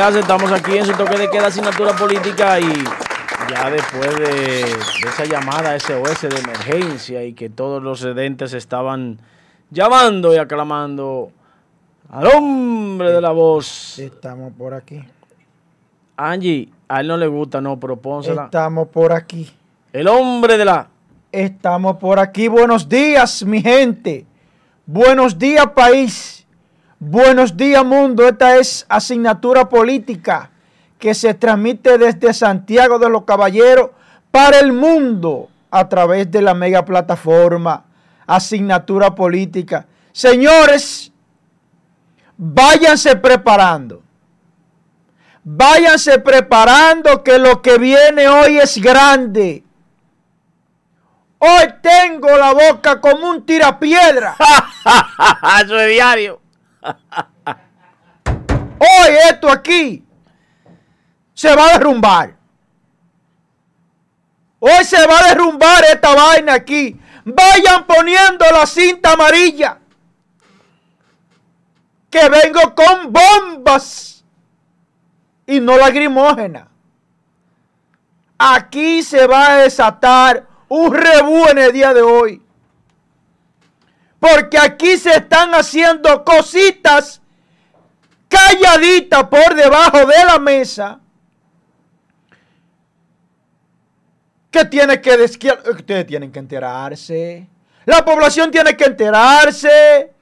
Estamos aquí en su toque de queda asignatura política y ya después de, esa llamada SOS de emergencia y que todos los sedentes estaban llamando y aclamando al hombre de la voz. Estamos por aquí. Angie, a él no le gusta, no, propónsela. Estamos por aquí. El hombre de la... Estamos por aquí. Buenos días, mi gente. Buenos días, país. Buenos días mundo, esta es asignatura política que se transmite desde Santiago de los Caballeros para el mundo a través de la mega plataforma asignatura política. Señores, váyanse preparando. Váyanse preparando que lo que viene hoy es grande. Hoy tengo la boca como un tirapiedra. Eso es diario. Hoy esto aquí se va a derrumbar. Hoy se va a derrumbar esta vaina aquí. Vayan poniendo la cinta amarilla. Que vengo con bombas y no lagrimógena. Aquí se va a desatar un rebú en el día de hoy. Porque aquí se están haciendo cositas calladitas por debajo de la mesa. Que tiene que ustedes tienen que enterarse. La población tiene que enterarse.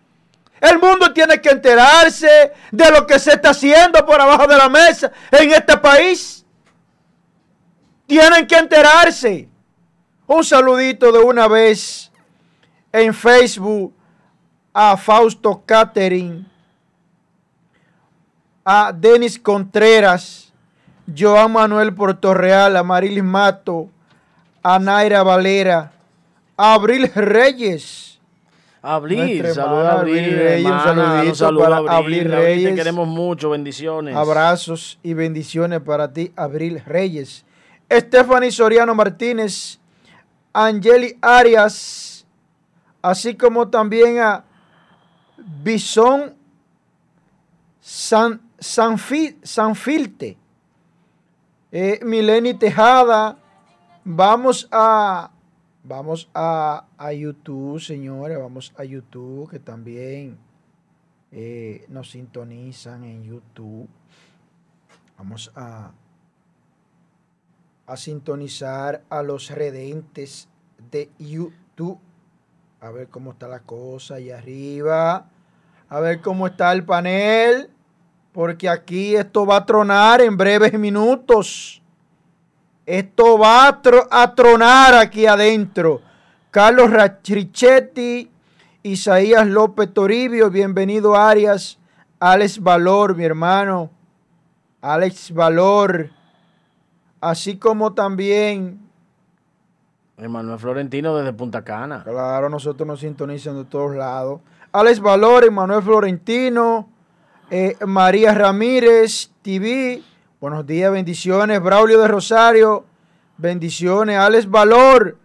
El mundo tiene que enterarse de lo que se está haciendo por abajo de la mesa en este país. Tienen que enterarse. Un saludito de una vez en Facebook a Fausto Catering, a Denis Contreras, Joan Manuel Portorreal, a Marilis Mato, a Naira Valera, a Abril Reyes. Abril, saludos a Abril, Reyes, un saludito para Abril, Reyes. Te queremos mucho, bendiciones. Abrazos y bendiciones para ti, Abril Reyes. Stephanie Soriano Martínez, Angeli Arias, así como también a Bison San, Sanfilte, eh, Mileni Tejada. Vamos a, vamos a, a, YouTube, señores, vamos a YouTube, que también eh, nos sintonizan en YouTube. Vamos a, a sintonizar a los redentes de YouTube a ver cómo está la cosa ahí arriba, a ver cómo está el panel, porque aquí esto va a tronar en breves minutos. Esto va a, tronar aquí adentro. Carlos Richetti, Isaías López Toribio, bienvenido Arias, Alex Valor, mi hermano, Alex Valor, así como también Emanuel Florentino desde Punta Cana. Claro, nosotros nos sintonizan de todos lados. Alex Valor, Emanuel Florentino, eh, María Ramírez, TV. Buenos días, bendiciones. Braulio de Rosario, bendiciones. Alex Valor,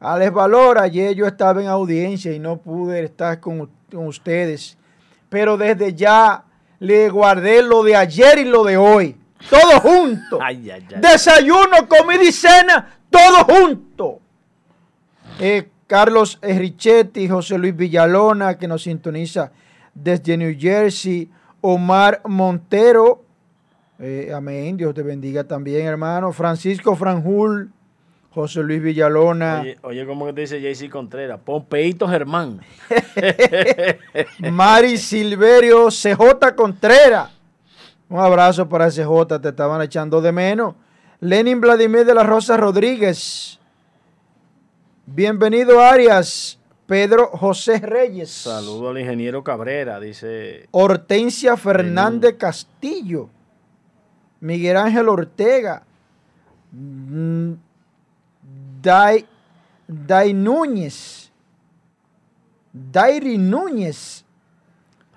Alex Valor, ayer yo estaba en audiencia y no pude estar con, ustedes. Pero desde ya le guardé lo de ayer y lo de hoy. Todo junto. Desayuno, comida y cena, todo junto. Eh, Carlos Richetti, José Luis Villalona, que nos sintoniza desde New Jersey. Omar Montero, eh, amén, Dios te bendiga también, hermano. Francisco Franjul, José Luis Villalona. Oye, ¿cómo que te dice JC Contreras? Pompeito Germán. Mari Silverio, CJ Contreras. Un abrazo para CJ, te estaban echando de menos. Lenin Vladimir de la Rosa Rodríguez. Bienvenido Arias. Pedro José Reyes. Saludo al ingeniero Cabrera, dice. Hortensia Fernández Castillo. Miguel Ángel Ortega. Mm, Dai, Dai Núñez. Dairi Núñez.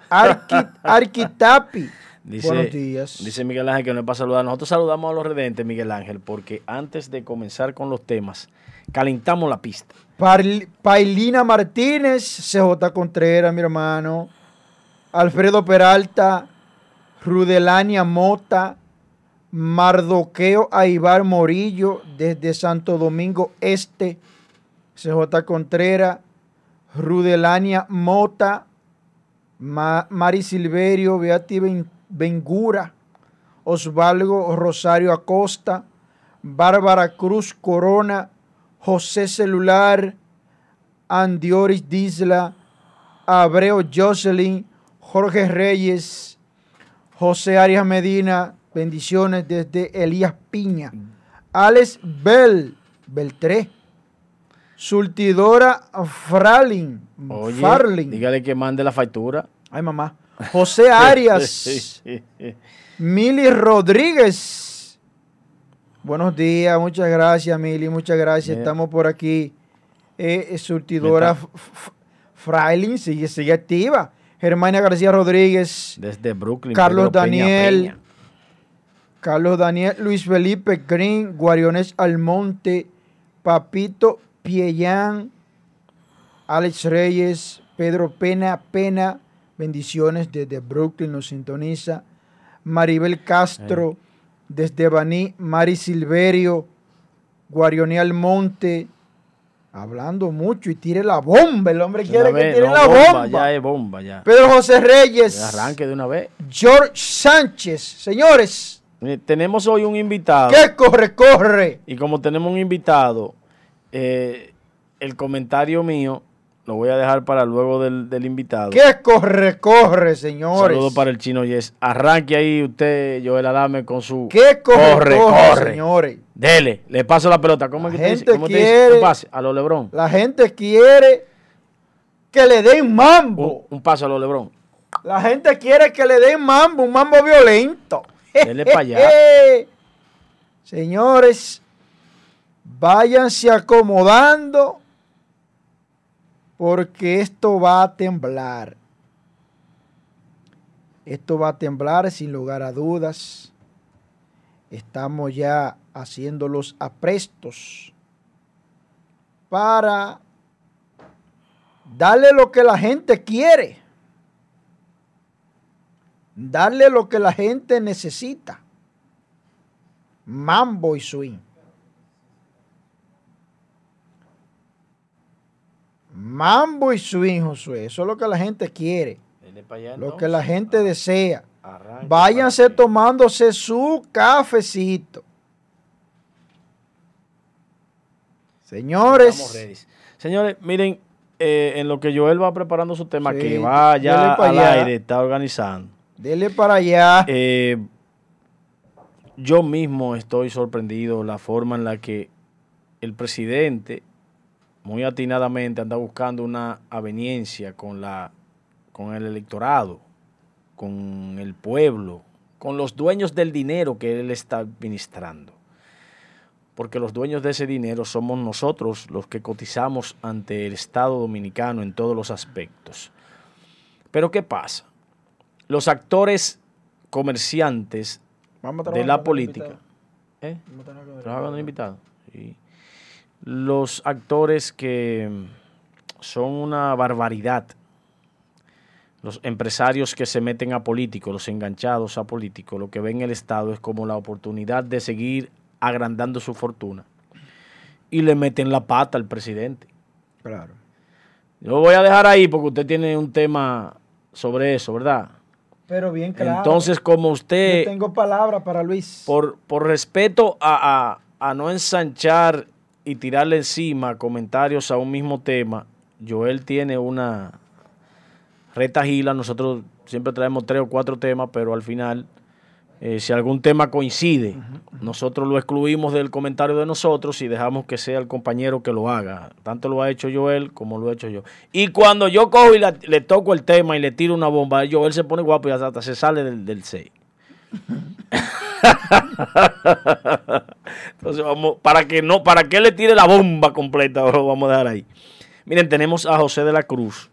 Arquitapi. Dice, Buenos días. Dice Miguel Ángel que no es para saludar. Nosotros saludamos a los redentes, Miguel Ángel, porque antes de comenzar con los temas, calentamos la pista. Pailina Martínez, CJ Contreras, mi hermano. Alfredo Peralta, Rudelania Mota, Mardoqueo Aibar Morillo desde Santo Domingo Este, CJ Contreras, Rudelania Mota, Mari Silverio, Beati Bengura, Osvaldo Rosario Acosta, Bárbara Cruz Corona, José Celular, Andioris Disla, Abreu Jocelyn, Jorge Reyes, José Arias Medina, bendiciones desde Elías Piña, Alex Bell, Beltré, Surtidora Fralin, Farling. Dígale que mande la factura. Ay, mamá. José Arias, Mili Rodríguez. Buenos días, muchas gracias, Mili, muchas gracias. Estamos por aquí. Eh, surtidora Frailing sigue, sigue activa. Germania García Rodríguez. Desde Brooklyn. Carlos Daniel. Carlos Daniel, Luis Felipe Green, Guariones Almonte, Papito Piellán, Alex Reyes, Pedro Pena Pena, bendiciones desde Brooklyn, nos sintoniza. Maribel Castro, desde Baní, Mari Silverio, Guariones Almonte, hablando mucho y tire la bomba. El hombre quiere que tire la bomba, Ya es bomba, ya. Pedro José Reyes. arranque de una vez. George Sánchez. Señores. Tenemos hoy un invitado. ¿Qué corre, corre? Y como tenemos un invitado, eh, el comentario mío lo voy a dejar para luego del, invitado. ¿Qué corre, corre, señores? Saludos para el chino Yes. Arranque ahí usted, Joel Adame, con su. ¿Qué corre, corre, señores? Dele, le paso la pelota. ¿Cómo la es que gente ¿Cómo quiere, Un pase a los Lebron. La gente quiere que le den mambo. Un, paso a los Lebron. La gente quiere que le den mambo, un mambo violento. Dele para allá. Señores, váyanse acomodando porque esto va a temblar. Esto va a temblar sin lugar a dudas. Estamos ya haciendo los aprestos para darle lo que la gente quiere. Darle lo que la gente necesita. Mambo y swing. Mambo y swing, Josué. Eso es lo que la gente quiere. lo que la gente desea. Váyanse tomándose su cafecito. Señores. Señores, miren, eh, en lo que Joel va preparando su tema, que vaya al aire, está organizando. Dele para allá. Eh, yo mismo estoy sorprendido la forma en la que el presidente muy atinadamente anda buscando una aveniencia con, la, con el electorado, con el pueblo, con los dueños del dinero que él está administrando. Porque los dueños de ese dinero somos nosotros los que cotizamos ante el Estado dominicano en todos los aspectos. Pero ¿qué pasa? Los actores comerciantes de la política. ¿Eh? ¿Trabajan con invitado? Sí los actores que son una barbaridad, los empresarios que se meten a políticos, los enganchados a políticos, lo que ven el Estado es como la oportunidad de seguir agrandando su fortuna y le meten la pata al presidente. Claro. Yo lo voy a dejar ahí porque usted tiene un tema sobre eso, ¿verdad? Pero bien claro. Entonces, como usted... Yo tengo palabra para Luis. Por, por respeto a, a, a no ensanchar y tirarle encima comentarios a un mismo tema, Joel tiene una retagila, nosotros siempre traemos tres o cuatro temas, pero al final, eh, si algún tema coincide, nosotros lo excluimos del comentario de nosotros y dejamos que sea el compañero que lo haga. Tanto lo ha hecho Joel como lo he hecho yo. Y cuando yo cojo y le toco el tema y le tiro una bomba, Joel se pone guapo y hasta se sale del, del 6. Entonces vamos, para que no, para que le tire la bomba completa, lo vamos a dejar ahí. Miren, tenemos a José de la Cruz,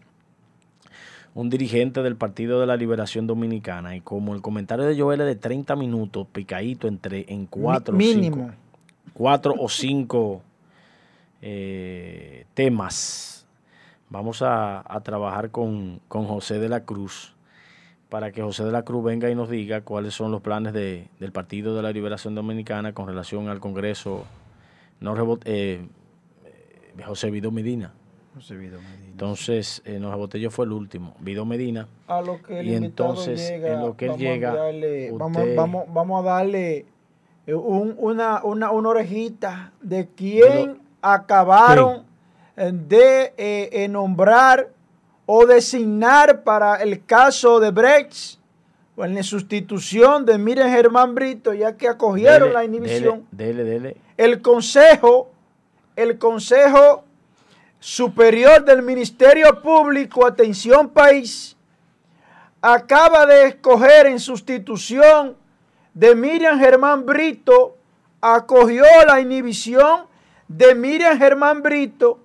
un dirigente del Partido de la Liberación Dominicana, y como el comentario de Joel es de 30 minutos, picadito entre en cuatro mínimo. cuatro o cinco eh, temas. Vamos a, trabajar con, con José de la Cruz para que José de la Cruz venga y nos diga cuáles son los planes de, del Partido de la Liberación Dominicana con relación al Congreso no eh, José Vido Medina. José Vido Medina. Entonces, eh, no yo fue el último, Vido Medina. A lo que el y entonces, llega, en lo que él llega, vamos, vamos, vamos, a darle eh, una, una, una, orejita de quién acabaron de eh, nombrar o designar para el caso de Brecht o en la sustitución de Miren Germán Brito, ya que acogieron la inhibición. Dele, dele, el Consejo, el Consejo Superior del Ministerio Público, atención país, acaba de escoger en sustitución de Miriam Germán Brito, acogió la inhibición de Miriam Germán Brito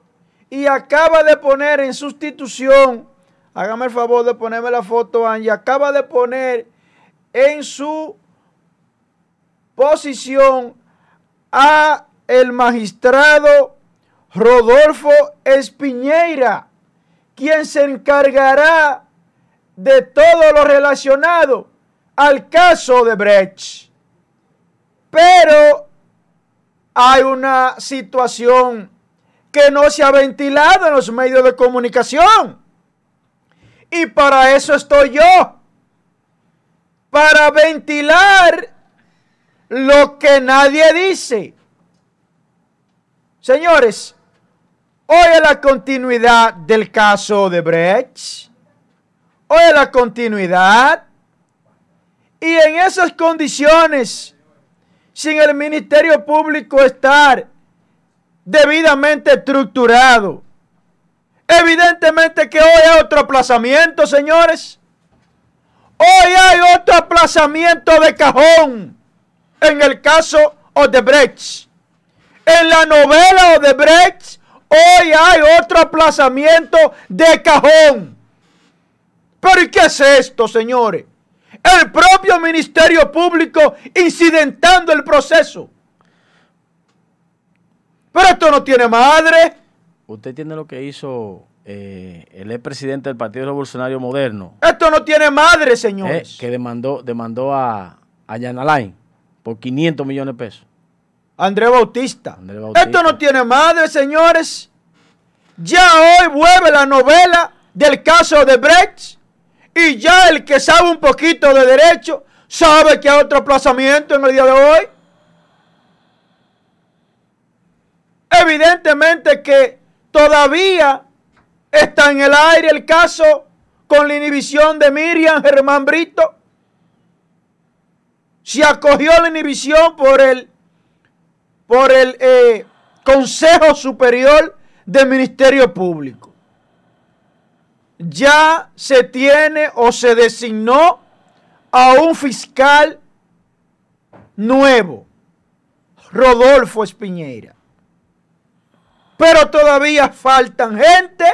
y acaba de poner en sustitución, hágame el favor de ponerme la foto, Angie, acaba de poner en su posición a el magistrado Rodolfo Espiñeira, quien se encargará de todo lo relacionado al caso de Brecht. Pero hay una situación que no se ha ventilado en los medios de comunicación. Y para eso estoy yo. Para ventilar lo que nadie dice. Señores, hoy es la continuidad del caso de Brecht. Hoy es la continuidad. Y en esas condiciones, sin el Ministerio Público estar debidamente estructurado. Evidentemente que hoy hay otro aplazamiento, señores. Hoy hay otro aplazamiento de cajón en el caso Odebrecht. En la novela Odebrecht, hoy hay otro aplazamiento de cajón. Pero ¿y qué es esto, señores? El propio Ministerio Público incidentando el proceso. Pero esto no tiene madre. Usted tiene lo que hizo eh, el expresidente del Partido Revolucionario Moderno. Esto no tiene madre, señores. Eh, que demandó, demandó a, a Yanalain por 500 millones de pesos. Andrés Bautista. Bautista. Esto no tiene madre, señores. Ya hoy vuelve la novela del caso de Brecht. Y ya el que sabe un poquito de derecho sabe que hay otro aplazamiento en el día de hoy. Evidentemente que todavía está en el aire el caso con la inhibición de Miriam Germán Brito. Se acogió la inhibición por el, por el eh, Consejo Superior del Ministerio Público. Ya se tiene o se designó a un fiscal nuevo, Rodolfo Espiñeira pero todavía faltan gente.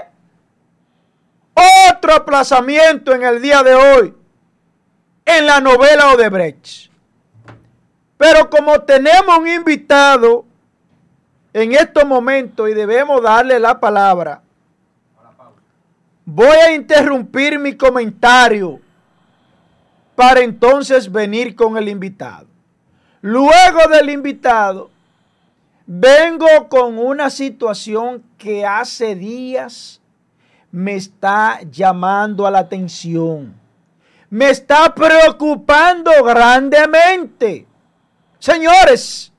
Otro aplazamiento en el día de hoy en la novela Odebrecht. Pero como tenemos un invitado en estos momentos y debemos darle la palabra, voy a interrumpir mi comentario para entonces venir con el invitado. Luego del invitado, Vengo con una situación que hace días me está llamando a la atención. Me está preocupando grandemente. Señores,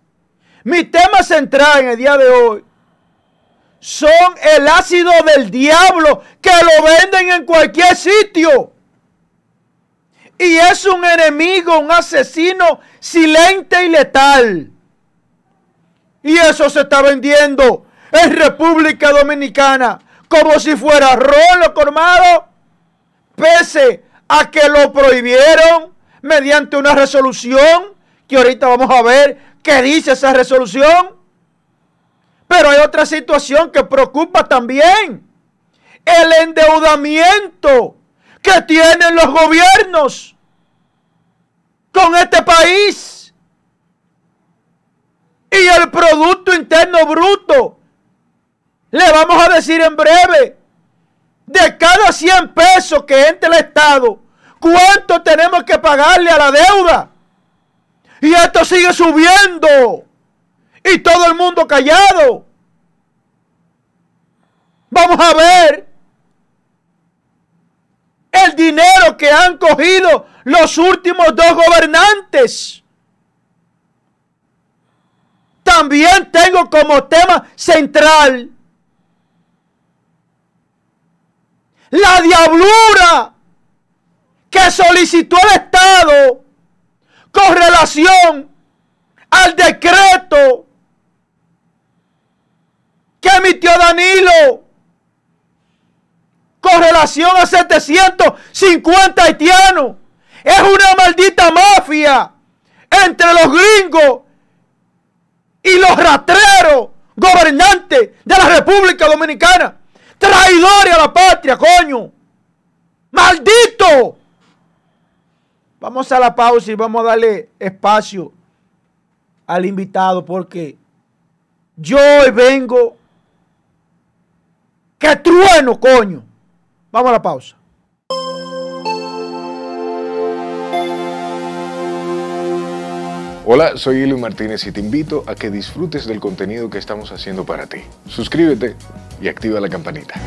mi tema central en el día de hoy son el ácido del diablo que lo venden en cualquier sitio. Y es un enemigo, un asesino silente y letal. Y eso se está vendiendo en República Dominicana como si fuera rolo colmado, pese a que lo prohibieron mediante una resolución, que ahorita vamos a ver qué dice esa resolución. Pero hay otra situación que preocupa también. El endeudamiento que tienen los gobiernos con este país y el Producto Interno Bruto. Le vamos a decir en breve, de cada 100 pesos que entre el Estado, ¿Cuánto tenemos que pagarle a la deuda? Y esto sigue subiendo. Y todo el mundo callado. Vamos a ver el dinero que han cogido los últimos dos gobernantes. También tengo como tema central la diablura que solicitó el Estado con relación al decreto que emitió Danilo con relación a 750 haitianos. Es una maldita mafia entre los gringos y los rastreros gobernantes de la República Dominicana. Traidores a la patria, coño. Maldito. Vamos a la pausa y vamos a darle espacio al invitado porque yo hoy vengo que trueno, coño. Vamos a la pausa. Hola, soy Eli Martínez y te invito a que disfrutes del contenido que estamos haciendo para ti. Suscríbete y activa la campanita.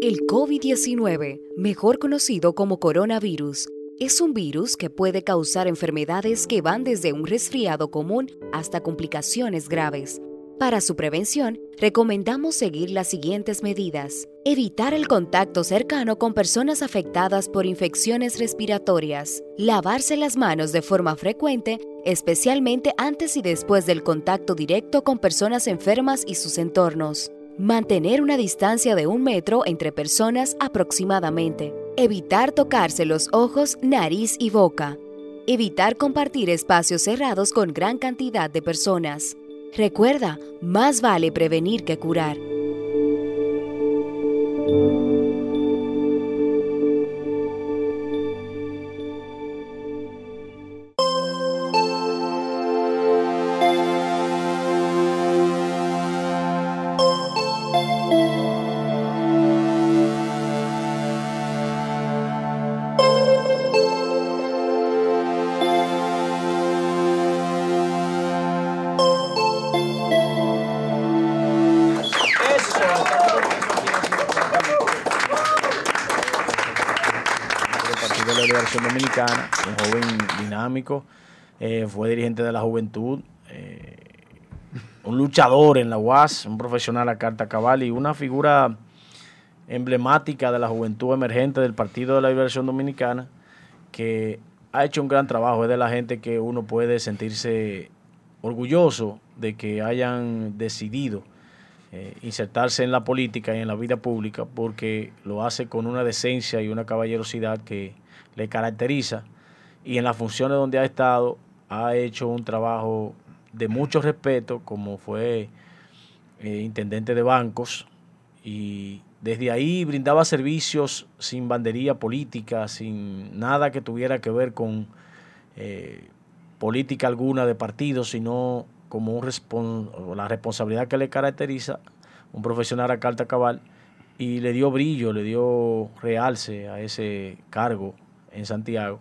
El COVID-19, mejor conocido como coronavirus, es un virus que puede causar enfermedades que van desde un resfriado común hasta complicaciones graves. Para su prevención, recomendamos seguir las siguientes medidas. Evitar el contacto cercano con personas afectadas por infecciones respiratorias. Lavarse las manos de forma frecuente, especialmente antes y después del contacto directo con personas enfermas y sus entornos. Mantener una distancia de un metro entre personas aproximadamente. Evitar tocarse los ojos, nariz y boca. Evitar compartir espacios cerrados con gran cantidad de personas. Recuerda, más vale prevenir que curar. Eh, fue dirigente de la juventud, eh, un luchador en la UAS, un profesional a carta cabal y una figura emblemática de la juventud emergente del Partido de la Liberación Dominicana, que ha hecho un gran trabajo, es de la gente que uno puede sentirse orgulloso de que hayan decidido eh, insertarse en la política y en la vida pública porque lo hace con una decencia y una caballerosidad que le caracteriza y en las funciones donde ha estado ha hecho un trabajo de mucho respeto como fue eh, intendente de bancos y desde ahí brindaba servicios sin bandería política, sin nada que tuviera que ver con eh, política alguna de partido, sino como un la responsabilidad que le caracteriza, un profesional a carta cabal, y le dio brillo, le dio realce a ese cargo en Santiago,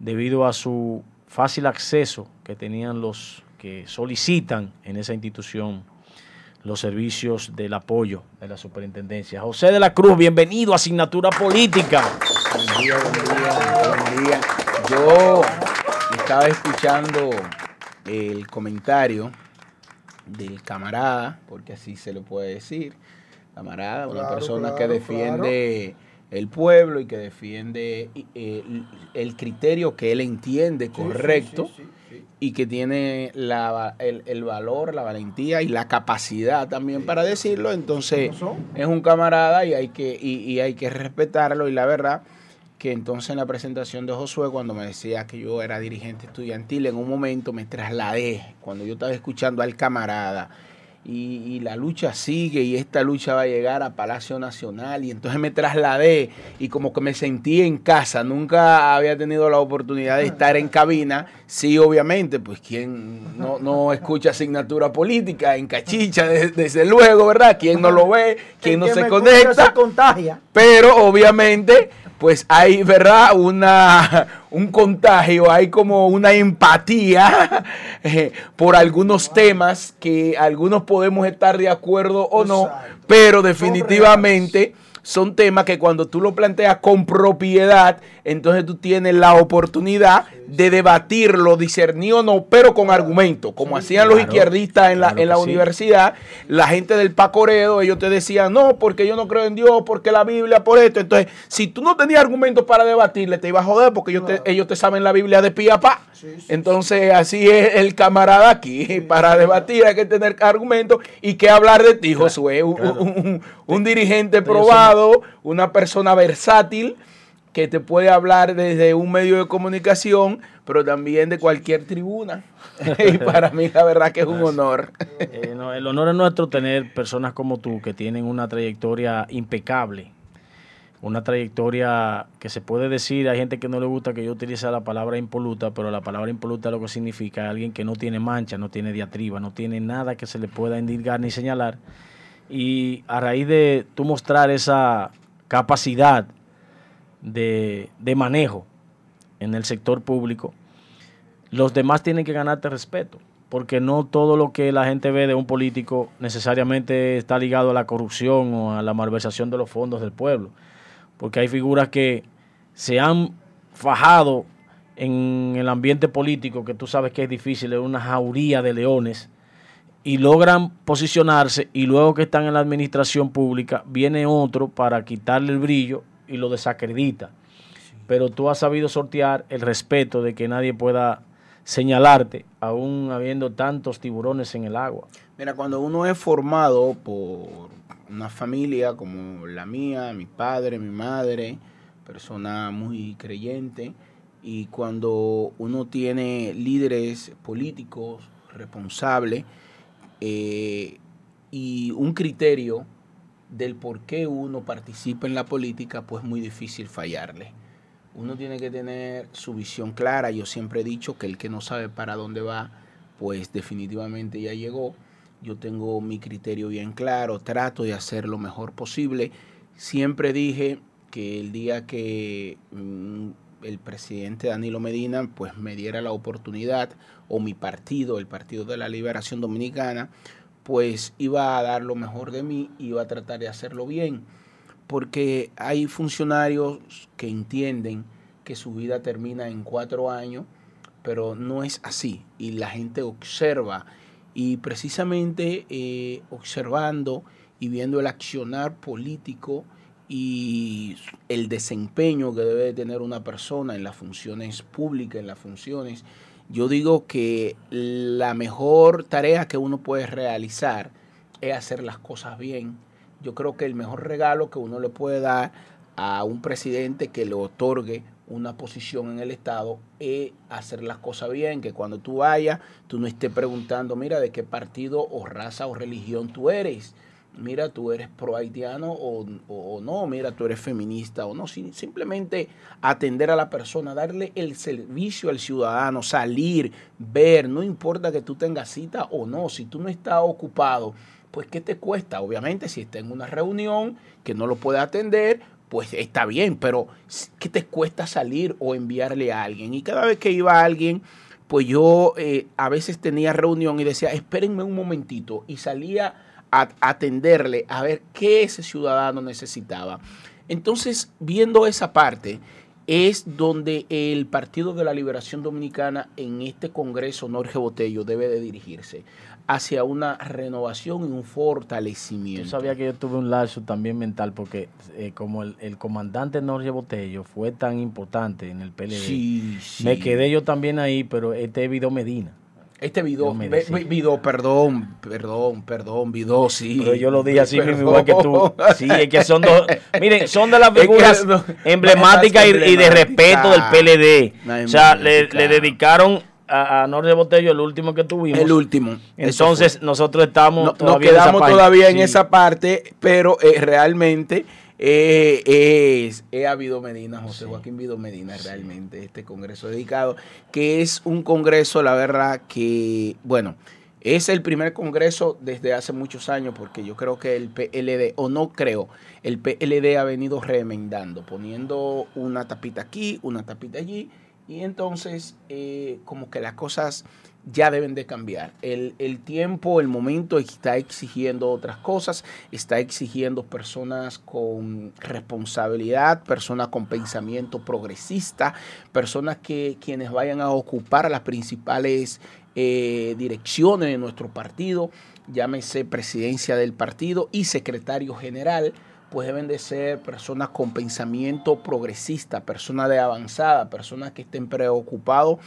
debido a su fácil acceso que tenían los que solicitan en esa institución los servicios del apoyo de la superintendencia. José de la Cruz, bienvenido a Asignatura Política. Buen día, buen día, buen día. Yo estaba escuchando el comentario del camarada, porque así se lo puede decir, camarada, una Claro, persona que claro, defiende el pueblo y que defiende eh, el criterio que él entiende correcto Sí, sí, sí, sí. y que tiene la, el, el valor, la valentía y la capacidad también para decirlo. Entonces es un camarada y hay que y, y hay que respetarlo y la verdad que entonces en la presentación de Josué cuando me decía que yo era dirigente estudiantil en un momento me trasladé cuando yo estaba escuchando al camarada y, y la lucha sigue y esta lucha va a llegar a Palacio Nacional. Y entonces me trasladé y como que me sentí en casa, nunca había tenido la oportunidad de estar en cabina, sí obviamente, pues quien no, no escucha asignatura política en cachicha, de- desde luego, ¿verdad? Quien no lo ve, quien no se conecta. se contagia. Pero obviamente, pues hay, ¿verdad? Una, un contagio, hay como una empatía eh, por algunos temas que algunos podemos estar de acuerdo o no, Exacto. pero definitivamente son temas que cuando tú lo planteas con propiedad, entonces tú tienes la oportunidad de debatirlo, discernir o no, pero con argumento, como hacían los izquierdistas en la, claro en la sí. universidad, la gente del Pacoredo, ellos te decían, no, porque yo no creo en Dios, porque la Biblia, por esto. Entonces, si tú no tenías argumentos para debatirle, te iba a joder, porque ellos, te, ellos te saben la Biblia de pie a pa. Entonces, así es el camarada aquí. Para debatir hay que tener argumentos y que hablar de ti, Josué. Un, un- un dirigente probado, una persona versátil que te puede hablar desde un medio de comunicación, pero también de cualquier tribuna. y para mí la verdad que es un honor. Eh, no, el honor es nuestro tener personas como tú que tienen una trayectoria impecable, una trayectoria que se puede decir, hay gente que no le gusta que yo utilice la palabra impoluta, pero la palabra impoluta lo que significa es alguien que no tiene mancha, no tiene diatriba, no tiene nada que se le pueda indicar ni señalar. Y a raíz de tú mostrar esa capacidad de, de manejo en el sector público, los demás tienen que ganarte respeto, porque no todo lo que la gente ve de un político necesariamente está ligado a la corrupción o a la malversación de los fondos del pueblo, porque hay figuras que se han fajado en el ambiente político, que tú sabes que es difícil, es una jauría de leones, y logran posicionarse y luego que están en la administración pública viene otro para quitarle el brillo y lo desacredita. Pero tú has sabido sortear el respeto de que nadie pueda señalarte, aún habiendo tantos tiburones en el agua. Mira, cuando uno es formado por una familia como la mía, mi padre, mi madre, persona muy creyente, y cuando uno tiene líderes políticos responsables eh, y un criterio del por qué uno participa en la política, pues es muy difícil fallarle. Uno tiene que tener su visión clara. Yo siempre he dicho que el que no sabe para dónde va, pues definitivamente ya llegó. Yo tengo mi criterio bien claro, trato de hacer lo mejor posible. Siempre dije que el día que mm, el presidente Danilo Medina pues me diera la oportunidad o mi partido, el Partido de la Liberación Dominicana, pues iba a dar lo mejor de mí, iba a tratar de hacerlo bien, porque hay funcionarios que entienden que su vida termina en cuatro años, pero no es así, y la gente observa, y precisamente eh, observando y viendo el accionar político y el desempeño que debe de tener una persona en las funciones públicas, en las funciones, yo digo que la mejor tarea que uno puede realizar es hacer las cosas bien. Yo creo que el mejor regalo que uno le puede dar a un presidente que le otorgue una posición en el Estado es hacer las cosas bien, que cuando tú vayas, tú no estés preguntando, mira, de qué partido o raza o religión tú eres. Mira, tú eres pro haitiano o, o- no, mira, tú eres feminista o no. Sim- simplemente atender a la persona, darle el servicio al ciudadano, salir, ver, no importa que tú tengas cita o no, si tú no estás ocupado, pues ¿qué te cuesta? Obviamente, si está en una reunión que no lo puede atender, pues está bien, pero ¿qué te cuesta salir o enviarle a alguien? Y cada vez que iba alguien, pues yo eh, a veces tenía reunión y decía, espérenme un momentito, y salía a atenderle a ver qué ese ciudadano necesitaba. Entonces, viendo esa parte, es donde el Partido de la Liberación Dominicana en este Congreso, Norge Botello, debe de dirigirse hacia una renovación y un fortalecimiento. Tú sabías que yo tuve un lapso también mental porque eh, como el, el comandante Norge Botello fue tan importante en el PLD, Sí, sí. me quedé yo también ahí, pero este es Vido Medina. Este video, ve- video, perdón, perdón, perdón, video, sí. Pero yo lo dije así mismo, igual que tú. Sí, es que son dos. Miren, son de las Es que figuras no- emblemáticas y, y de respeto del PLD. No o sea, le, dedicaron a, a Norte Botello, el último que tuvimos. El último. Entonces, nosotros estamos No- nos todavía esa quedamos todavía en Sí. esa parte, pero eh, realmente eh, es, es a Vido Medina, José Joaquín Vido Medina, realmente, este congreso dedicado, que es un congreso, la verdad, que, bueno, es el primer congreso desde hace muchos años, porque yo creo que el PLD, o no creo, el PLD ha venido remendando, poniendo una tapita aquí, una tapita allí, y entonces eh, como que las cosas ya deben de cambiar. El, el tiempo, el momento está exigiendo otras cosas, está exigiendo personas con responsabilidad, personas con pensamiento progresista, personas que quienes vayan a ocupar las principales eh, direcciones de nuestro partido, llámese presidencia del partido y secretario general, pues deben de ser personas con pensamiento progresista, personas de avanzada, personas que estén preocupados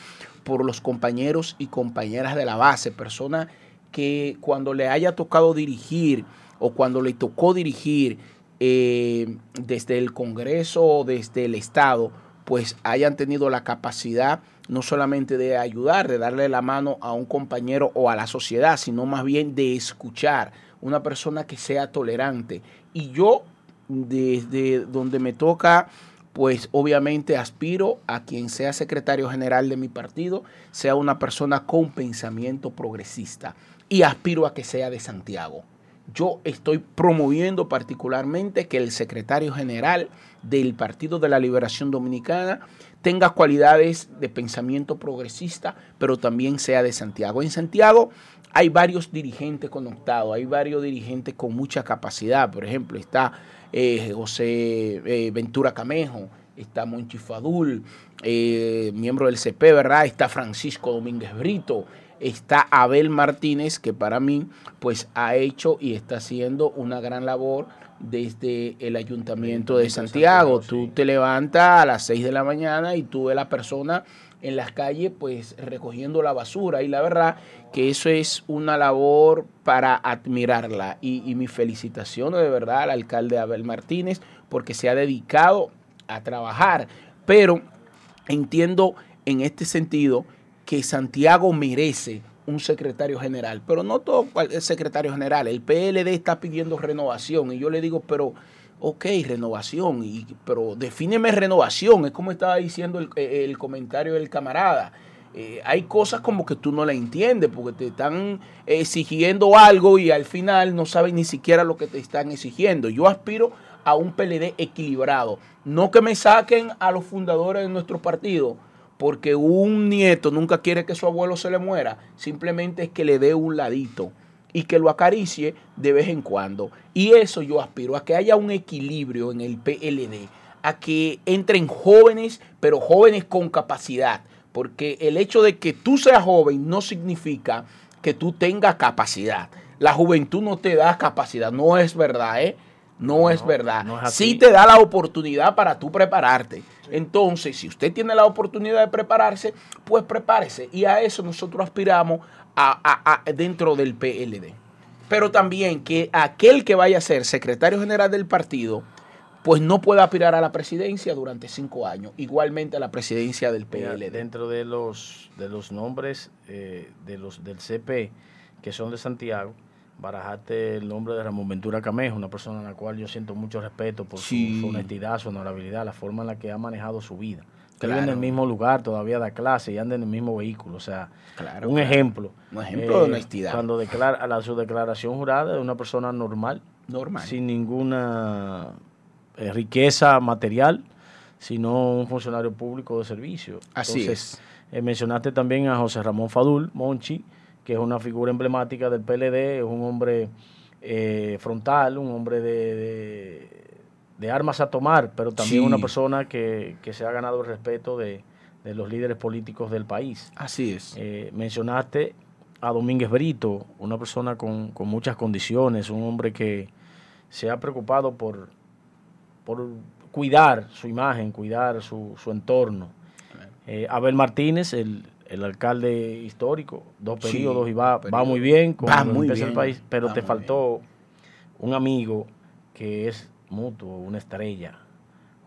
por los compañeros y compañeras de la base, personas que cuando le haya tocado dirigir o cuando le tocó dirigir eh, desde el Congreso o desde el Estado, pues hayan tenido la capacidad no solamente de ayudar, de darle la mano a un compañero o a la sociedad, sino más bien de escuchar, una persona que sea tolerante. Y yo, desde donde me toca, pues obviamente aspiro a quien sea secretario general de mi partido, sea una persona con pensamiento progresista. Y aspiro a que sea de Santiago. Yo estoy promoviendo particularmente que el secretario general del Partido de la Liberación Dominicana tenga cualidades de pensamiento progresista, pero también sea de Santiago. En Santiago hay varios dirigentes conectados, hay varios dirigentes con mucha capacidad. Por ejemplo, está eh, José eh, Ventura Camejo, está Monchi Fadul, eh, miembro del CP, ¿verdad? Está Francisco Domínguez Brito, está Abel Martínez, que para mí pues ha hecho y está haciendo una gran labor desde el Ayuntamiento de Santiago. Tú te levantas a las 6 de la mañana y tú ves la persona en las calles pues recogiendo la basura. Y la verdad que eso es una labor para admirarla. Y, y mis felicitaciones de verdad al alcalde Abel Martínez porque se ha dedicado a trabajar, pero entiendo en este sentido que Santiago merece un secretario general, pero no todo el secretario general. El PLD está pidiendo renovación y yo le digo, pero, ok, renovación, y, pero defíneme renovación, es como estaba diciendo el, el comentario del camarada. Eh, hay cosas como que tú no la entiendes porque te están exigiendo algo y al final no sabes ni siquiera lo que te están exigiendo. Yo aspiro a un PLD equilibrado, no que me saquen a los fundadores de nuestro partido porque un nieto nunca quiere que su abuelo se le muera, simplemente es que le dé un ladito y que lo acaricie de vez en cuando. Y eso yo aspiro, a que haya un equilibrio en el PLD, a que entren jóvenes, pero jóvenes con capacidad, porque el hecho de que tú seas joven no significa que tú tengas capacidad. La juventud no te da capacidad, no es verdad, ¿eh? No, es verdad. no es sí te da la oportunidad para tú prepararte. Entonces, si usted tiene la oportunidad de prepararse, pues prepárese. Y a eso nosotros aspiramos a, a- a- dentro del PLD. Pero también que aquel que vaya a ser secretario general del partido, pues no pueda aspirar a la presidencia durante cinco años. Igualmente a la presidencia del Mira, PLD. dentro de los de los nombres eh, de los del CP que son de Santiago, barajaste el nombre de Ramón Ventura Camejo, una persona a la cual yo siento mucho respeto por su- Sí. su, honestidad, su honorabilidad, la forma en la que ha manejado su vida. Que Claro. vive en el mismo lugar, todavía da clase y anda en el mismo vehículo. O sea, Claro, un claro. ejemplo. Eh, Un ejemplo de honestidad. Cuando declara la, su declaración jurada de una persona normal, Normal. sin ninguna eh, riqueza material, sino un funcionario público de servicio. Así Entonces, eh, mencionaste también a José Ramón Fadul, Monchi, que es una figura emblemática del PLD, es un hombre eh, frontal, un hombre de, de- de armas a tomar, pero también Sí. una persona que, que se ha ganado el respeto de, de los líderes políticos del país. Así es. Eh, mencionaste a Domínguez Brito, una persona con, con muchas condiciones, un hombre que se ha preocupado por, por cuidar su imagen, cuidar su, su entorno. Eh, Abel Martínez, el, el alcalde histórico, dos Sí, periodos y va, muy bien con Va muy empieza el bien, país, pero va te faltó un amigo que es mutuo, una estrella,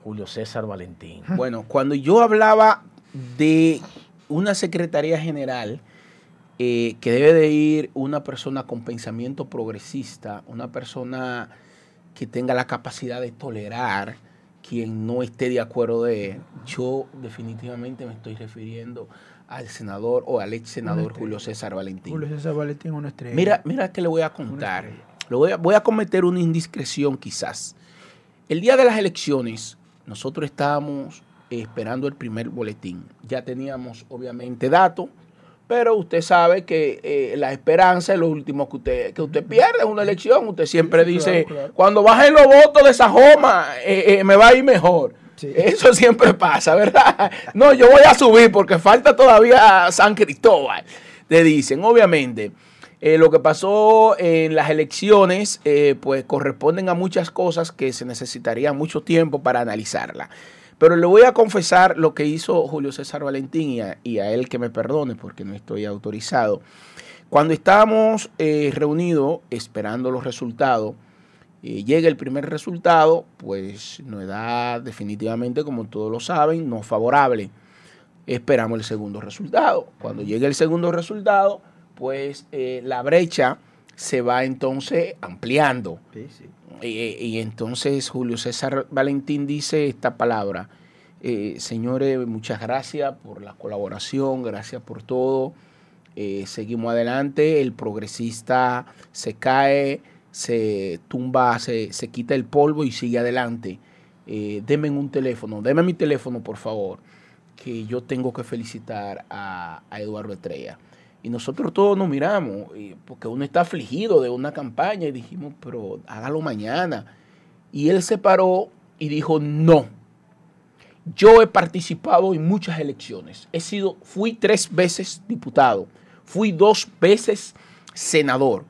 Julio César Valentín. Bueno, cuando yo hablaba de una Secretaría General eh, que debe de ir una persona con pensamiento progresista, una persona que tenga la capacidad de tolerar quien no esté de acuerdo de yo definitivamente me estoy refiriendo al senador o al ex senador Julio César Valentín. Julio César Valentín, una estrella. Mira, mira que le voy a contar. Le voy a, voy a cometer una indiscreción quizás. El día de las elecciones, nosotros estábamos esperando el primer boletín. Ya teníamos obviamente datos, pero usted sabe que eh, la esperanza es lo último que usted, que usted pierde en una elección. Usted siempre dice, cuando bajen los votos de esa joma, eh, eh, me va a ir mejor. Eso siempre pasa, ¿verdad? No, yo voy a subir porque falta todavía San Cristóbal. Te dicen, obviamente. lo que pasó en las elecciones, pues corresponden a muchas cosas que se necesitaría mucho tiempo para analizarla. Pero le voy a confesar lo que hizo Julio César Valentín y a, él que me perdone porque no estoy autorizado. Cuando estábamos eh, reunidos esperando los resultados, eh, llega el primer resultado, pues nos da definitivamente, como todos lo saben, no favorable. Esperamos el segundo resultado. Cuando llegue el segundo resultado, pues eh, la brecha se va entonces ampliando. Sí, sí. Y, entonces Julio César Valentín dice esta palabra. Eh, señores, muchas gracias por la colaboración, gracias por todo. Seguimos adelante, el progresista se cae, se tumba, se, quita el polvo y sigue adelante. Eh, denme un teléfono, denme mi teléfono por favor, que yo tengo que felicitar a, a Eduardo Estrella. Y nosotros todos nos miramos, porque uno está afligido de una campaña y dijimos, pero hágalo mañana. Y él se paró y dijo, no. Yo he participado en muchas elecciones. He sido, fui tres veces diputado, fui dos veces senador.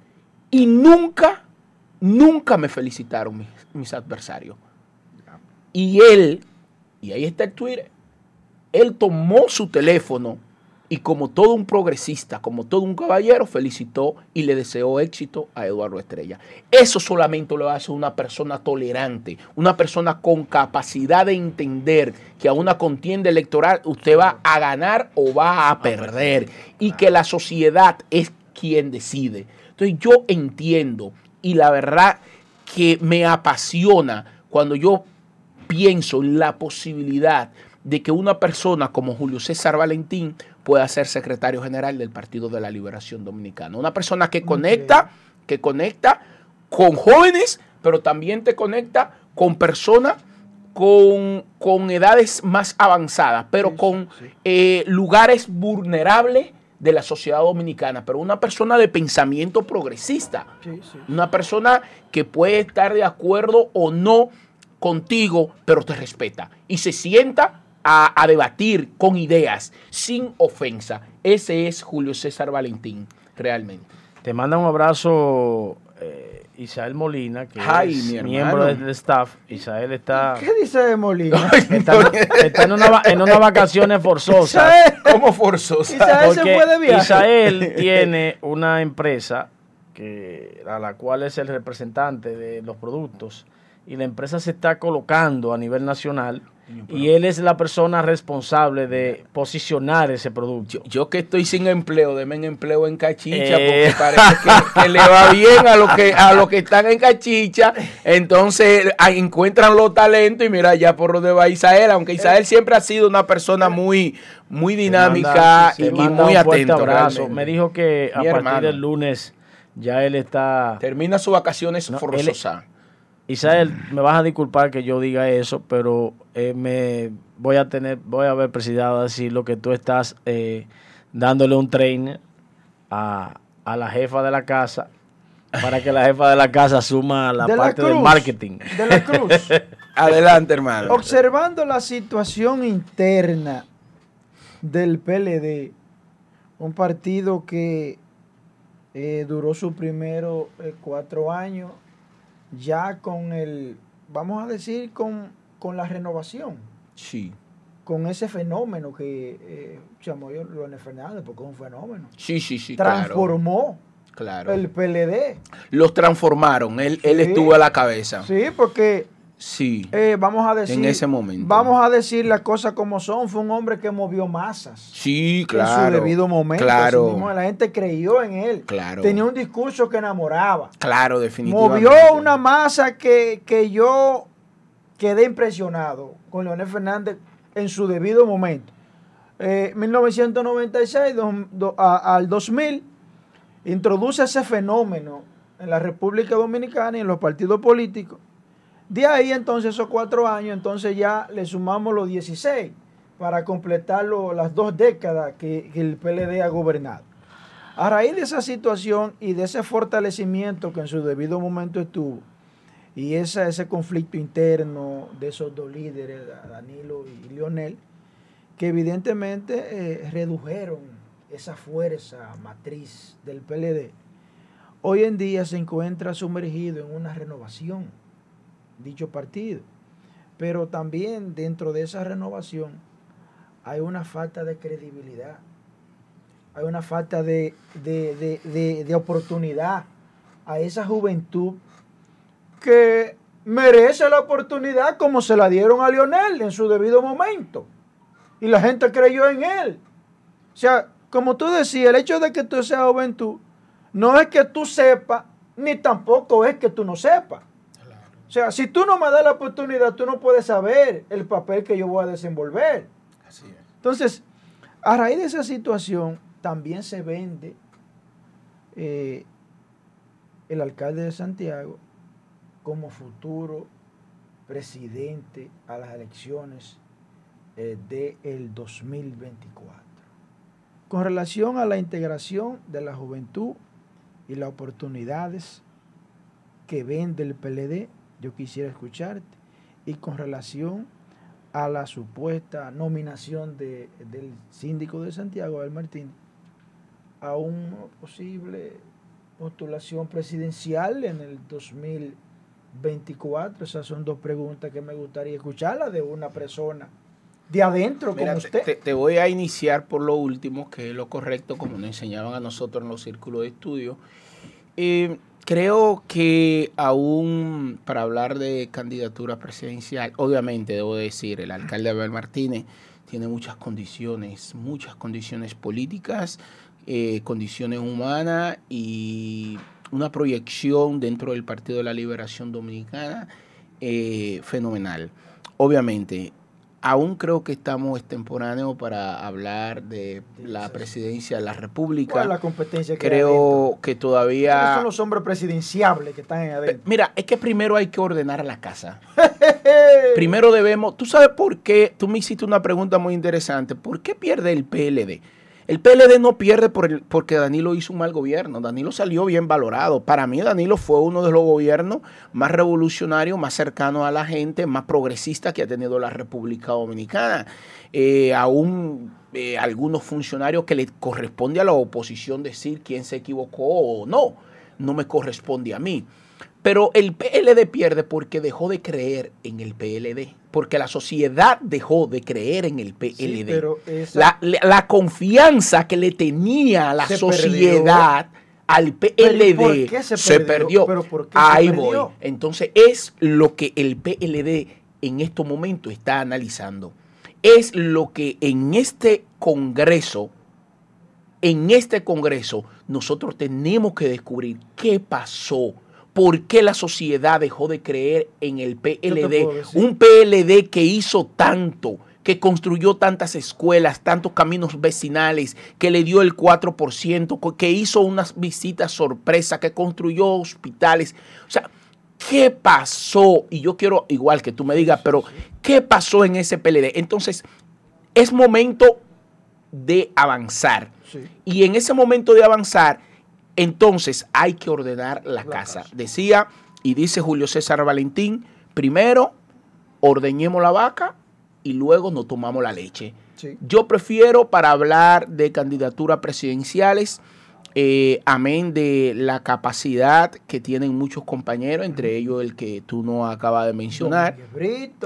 Y nunca, nunca me felicitaron mis, mis adversarios. Y él, y ahí está el Twitter, él tomó su teléfono y como todo un progresista, como todo un caballero, felicitó y le deseó éxito a Eduardo Estrella. Eso solamente lo hace una persona tolerante, una persona con capacidad de entender que a una contienda electoral usted va a ganar o va a perder y que la sociedad es quien decide. Entonces yo entiendo y la verdad que me apasiona cuando yo pienso en la posibilidad de que una persona como Julio César Valentín pueda ser secretario general del Partido de la Liberación Dominicana. Una persona que conecta, que conecta con jóvenes, pero también te conecta con personas con, con edades más avanzadas, pero con eh, lugares vulnerables de la sociedad dominicana, pero una persona de pensamiento progresista, una persona que puede estar de acuerdo o no contigo, pero te respeta y se sienta a, debatir con ideas, sin ofensa. Ese es Julio César Valentín, realmente. Te manda un abrazo eh, Isael Molina, que es miembro del staff. Isael está. ¿Qué dice de Molina? Está, en, una, en unas vacaciones forzosas. ¿Cómo forzosas? Isael se puede viajar. Isael tiene una empresa que, a la cual es el representante de los productos y la empresa se está colocando a nivel nacional y él es la persona responsable de posicionar ese producto. Yo, que estoy sin empleo, denme empleo en Cachicha, porque eh. parece que, le va bien a los que a los que están en Cachicha. Entonces encuentran los talentos y mira ya por donde va Isael, aunque Isael siempre ha sido una persona muy, muy dinámica y, muy atenta. Me dijo que a partir del lunes ya él está... Termina sus vacaciones no, forzosas. Isael, me vas a disculpar que yo diga eso, pero eh, me voy a tener, voy a ver presidido decir lo que tú estás eh, dándole un trainer a, la jefa de la casa para que la jefa de la casa suma la parte del marketing. De la Cruz. Adelante, hermano. Observando la situación interna del PLD, un partido que eh, duró sus primeros cuatro años ya con el, vamos a decir, con, con la renovación. Sí. Con ese fenómeno que eh, Chamoyo Leonel Fernández, porque es un fenómeno. Sí, sí, sí. Transformó claro. el PLD. Los transformaron, él, él estuvo a la cabeza. Sí, porque Sí. Eh, vamos a decir. En ese momento. Vamos a decir las cosas como son. Fue un hombre que movió masas. Sí, En claro. su debido momento. Claro. Mismo la gente creyó en él. Claro. Tenía un discurso que enamoraba. Claro, definitivamente. Movió una masa que, que yo quedé impresionado con Leonel Fernández en su debido momento. Eh, 1996 do- do- a- al 2000 introduce ese fenómeno en la República Dominicana y en los partidos políticos. De ahí entonces esos cuatro años, entonces ya le sumamos los 16 para completar lo- las dos décadas que, el PLD ha gobernado. A raíz de esa situación y de ese fortalecimiento que en su debido momento estuvo, y esa- ese conflicto interno de esos dos líderes, Danilo y Lionel, que evidentemente eh, redujeron esa fuerza matriz del PLD, hoy en día se encuentra sumergido en una renovación, dicho partido. Pero también dentro de esa renovación hay una falta de credibilidad, hay una falta de, de- de- de- oportunidad a esa juventud que merece la oportunidad como se la dieron a Lionel en su debido momento. Y la gente creyó en él. O sea, como tú decías, el hecho de que tú seas juventud no es que tú sepas, ni tampoco es que tú no sepas. O sea, si tú no me das la oportunidad, tú no puedes saber el papel que yo voy a desenvolver. Así es. Entonces, a raíz de esa situación, también se vende eh, el alcalde de Santiago como futuro presidente a las elecciones eh, del 2024. Con relación a la integración de la juventud y las oportunidades que vende el PLD, yo quisiera escucharte. Y con relación a la supuesta nominación de- del síndico de Santiago, Abel Martín, a una posible postulación presidencial en el 2024. Esas son dos preguntas que me gustaría escucharlas de una persona de adentro Mira, como te, usted. te- te voy a iniciar por lo último, que es lo correcto, como nos enseñaban a nosotros en los círculos de estudio. Eh, creo que aún para hablar de candidatura presidencial, obviamente debo decir, el alcalde Abel Martínez tiene muchas condiciones, muchas condiciones políticas, eh, condiciones humanas y una proyección dentro del Partido de la Liberación Dominicana eh, fenomenal. Obviamente, aún creo que estamos extemporáneos para hablar de la presidencia de la República. ¿Cuál es la competencia que? Creo que ¿Quiénes todavía... son los hombres presidenciables que están adentro? Mira, es que primero hay que ordenar la casa. Primero debemos, tú sabes por qué, tú me hiciste una pregunta muy interesante, ¿por qué pierde el PLD? El PLD no pierde porque Danilo hizo un mal gobierno, Danilo salió bien valorado. Para mí Danilo fue uno de los gobiernos más revolucionarios, más cercanos a la gente, más progresistas que ha tenido la República Dominicana. Eh, aún eh, algunos funcionarios que le corresponde a la oposición decir quién se equivocó o no, no me corresponde a mí. Pero el PLD pierde porque dejó de creer en el PLD, porque la sociedad dejó de creer en el PLD. Sí, pero esa- la, confianza que le tenía la Se sociedad al PLD ¿y por qué se se perdió? perdió. ¿Pero por qué se Ahí perdió? voy. Entonces es lo que el PLD en estos momentos está analizando. Es lo que en este Congreso en este Congreso nosotros tenemos que descubrir qué pasó, por qué la sociedad dejó de creer en el PLD, un PLD que hizo tanto, que construyó tantas escuelas, tantos caminos vecinales, que le dio el 4%, co- que hizo unas visitas sorpresa, que construyó hospitales. O sea, ¿qué pasó? Y yo quiero, igual que tú me digas, pero ¿qué pasó en ese PLD? Entonces, es momento de avanzar. Sí. Y en ese momento de avanzar, entonces hay que ordenar la, casa. casa. Decía y dice Julio César Valentín, primero ordeñemos la vaca y luego nos tomamos la leche. Sí. Yo prefiero para hablar de candidaturas presidenciales, eh, amén de la capacidad que tienen muchos compañeros, entre ellos el que tú no acabas de mencionar,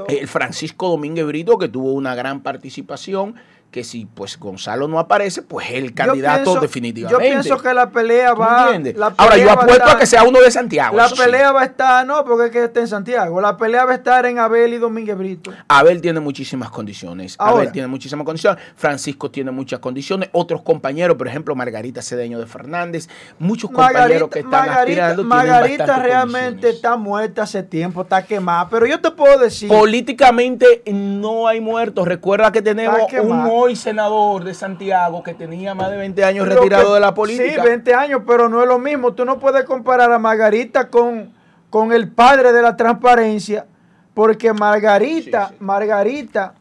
el Francisco Domínguez Brito, que tuvo una gran participación, que si pues Gonzalo no aparece, pues el candidato pienso- definitivamente. Yo pienso que la pelea ¿Tú va. la Ahora, yo a apuesto a que sea uno de Santiago. La sí. pelea va a estar, no, porque es que está en Santiago. La pelea va a estar en Abel y Domínguez Brito. Abel tiene muchísimas condiciones. Ahora. Abel tiene muchísimas condiciones. Francisco tiene muchas condiciones. Otros compañeros, por ejemplo, Margarita Cedeño de Fernández. Muchos compañeros que están Margarita, aspirando. Margarita realmente está muerta hace tiempo, está quemada. Pero yo te puedo decir. Políticamente no hay muertos. Recuerda que tenemos un. Hoy senador de Santiago que tenía más de 20 años retirado que- de la política. Sí, 20 años, pero no es lo mismo. Tú no puedes comparar a Margarita con, con el padre de la transparencia, porque Margarita, Sí, sí. Margarita,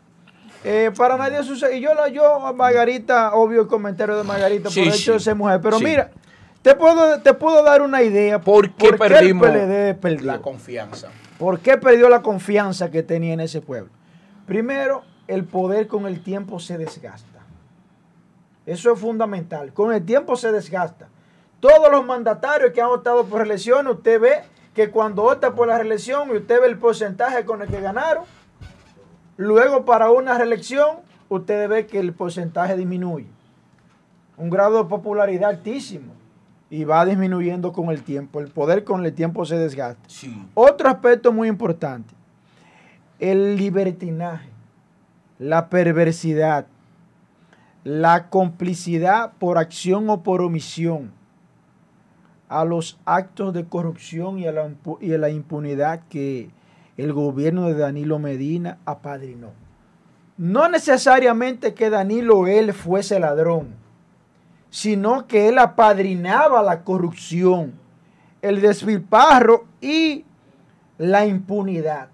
eh, para nadie sucede. Y yo, la, yo, a Margarita, obvio el comentario de Margarita Sí, por el hecho de ser mujer, pero Sí. mira, te puedo, te puedo dar una idea. ¿Por qué perdimos PLD perdió? la confianza? ¿Por qué perdió la confianza que tenía en ese pueblo? Primero, el poder con el tiempo se desgasta. Eso es fundamental. Con el tiempo se desgasta. Todos los mandatarios que han optado por reelección, usted ve que cuando opta por la reelección y usted ve el porcentaje con el que ganaron, luego para una reelección, usted ve que el porcentaje disminuye. Un grado de popularidad altísimo. Y va disminuyendo con el tiempo. El poder con el tiempo se desgasta. Sí. Otro aspecto muy importante, el libertinaje, la perversidad, la complicidad por acción o por omisión a los actos de corrupción y a la, impunidad que el gobierno de Danilo Medina apadrinó. No necesariamente que Danilo él fuese ladrón, sino que él apadrinaba la corrupción, el despilfarro y la impunidad.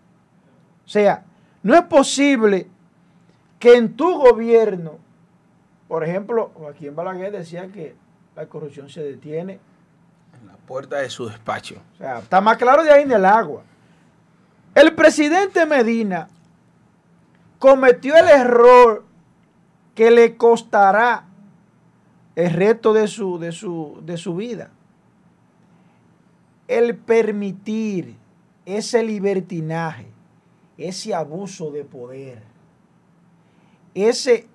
O sea, no es posible que en tu gobierno, por ejemplo, Joaquín Balaguer decía que la corrupción se detiene. En la puerta de su despacho. O sea, está más claro de ahí en el agua. El presidente Medina cometió el error que le costará el resto de su, de su, de su vida. El permitir ese libertinaje, ese abuso de poder, ese,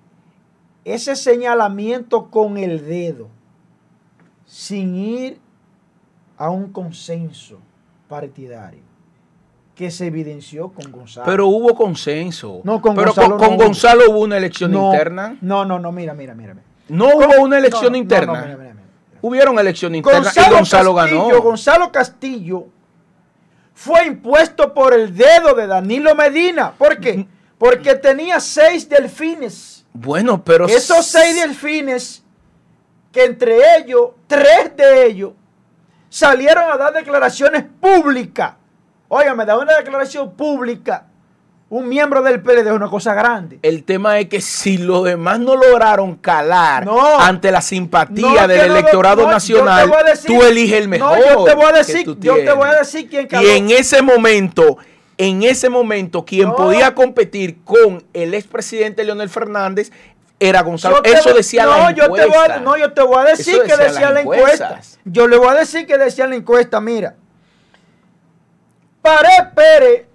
ese señalamiento con el dedo, sin ir a un consenso partidario que se evidenció con Gonzalo. Pero hubo consenso. No, con Pero Gonzalo con, no. Gonzalo hubo una elección no, interna. No, no, no, mira, mira, mira. No hubo una elección No, interna. mira, mira, mira. Hubieron elección interna y Gonzalo Castillo, ganó. Gonzalo Castillo fue impuesto por el dedo de Danilo Medina. ¿Por qué? Porque tenía seis delfines. Bueno, pero Esos seis delfines, que entre ellos, tres de ellos, salieron a dar declaraciones públicas. Óigame, dar una declaración pública, un miembro del PLD es una cosa grande. El tema es que si los demás no lograron calar No. ante la simpatía No, del no, electorado nacional, decir- tú eliges el mejor. No, yo te voy a decir, yo te voy a decir quién Y caló. en ese momento, en ese momento, quien No. podía competir con el expresidente Leonel Fernández era Gonzalo. Te Eso decía no, la yo te voy encuesta. a, no, yo te voy a decir que decía la encuesta. Yo le voy a decir que decía la encuesta, mira. Pared Pérez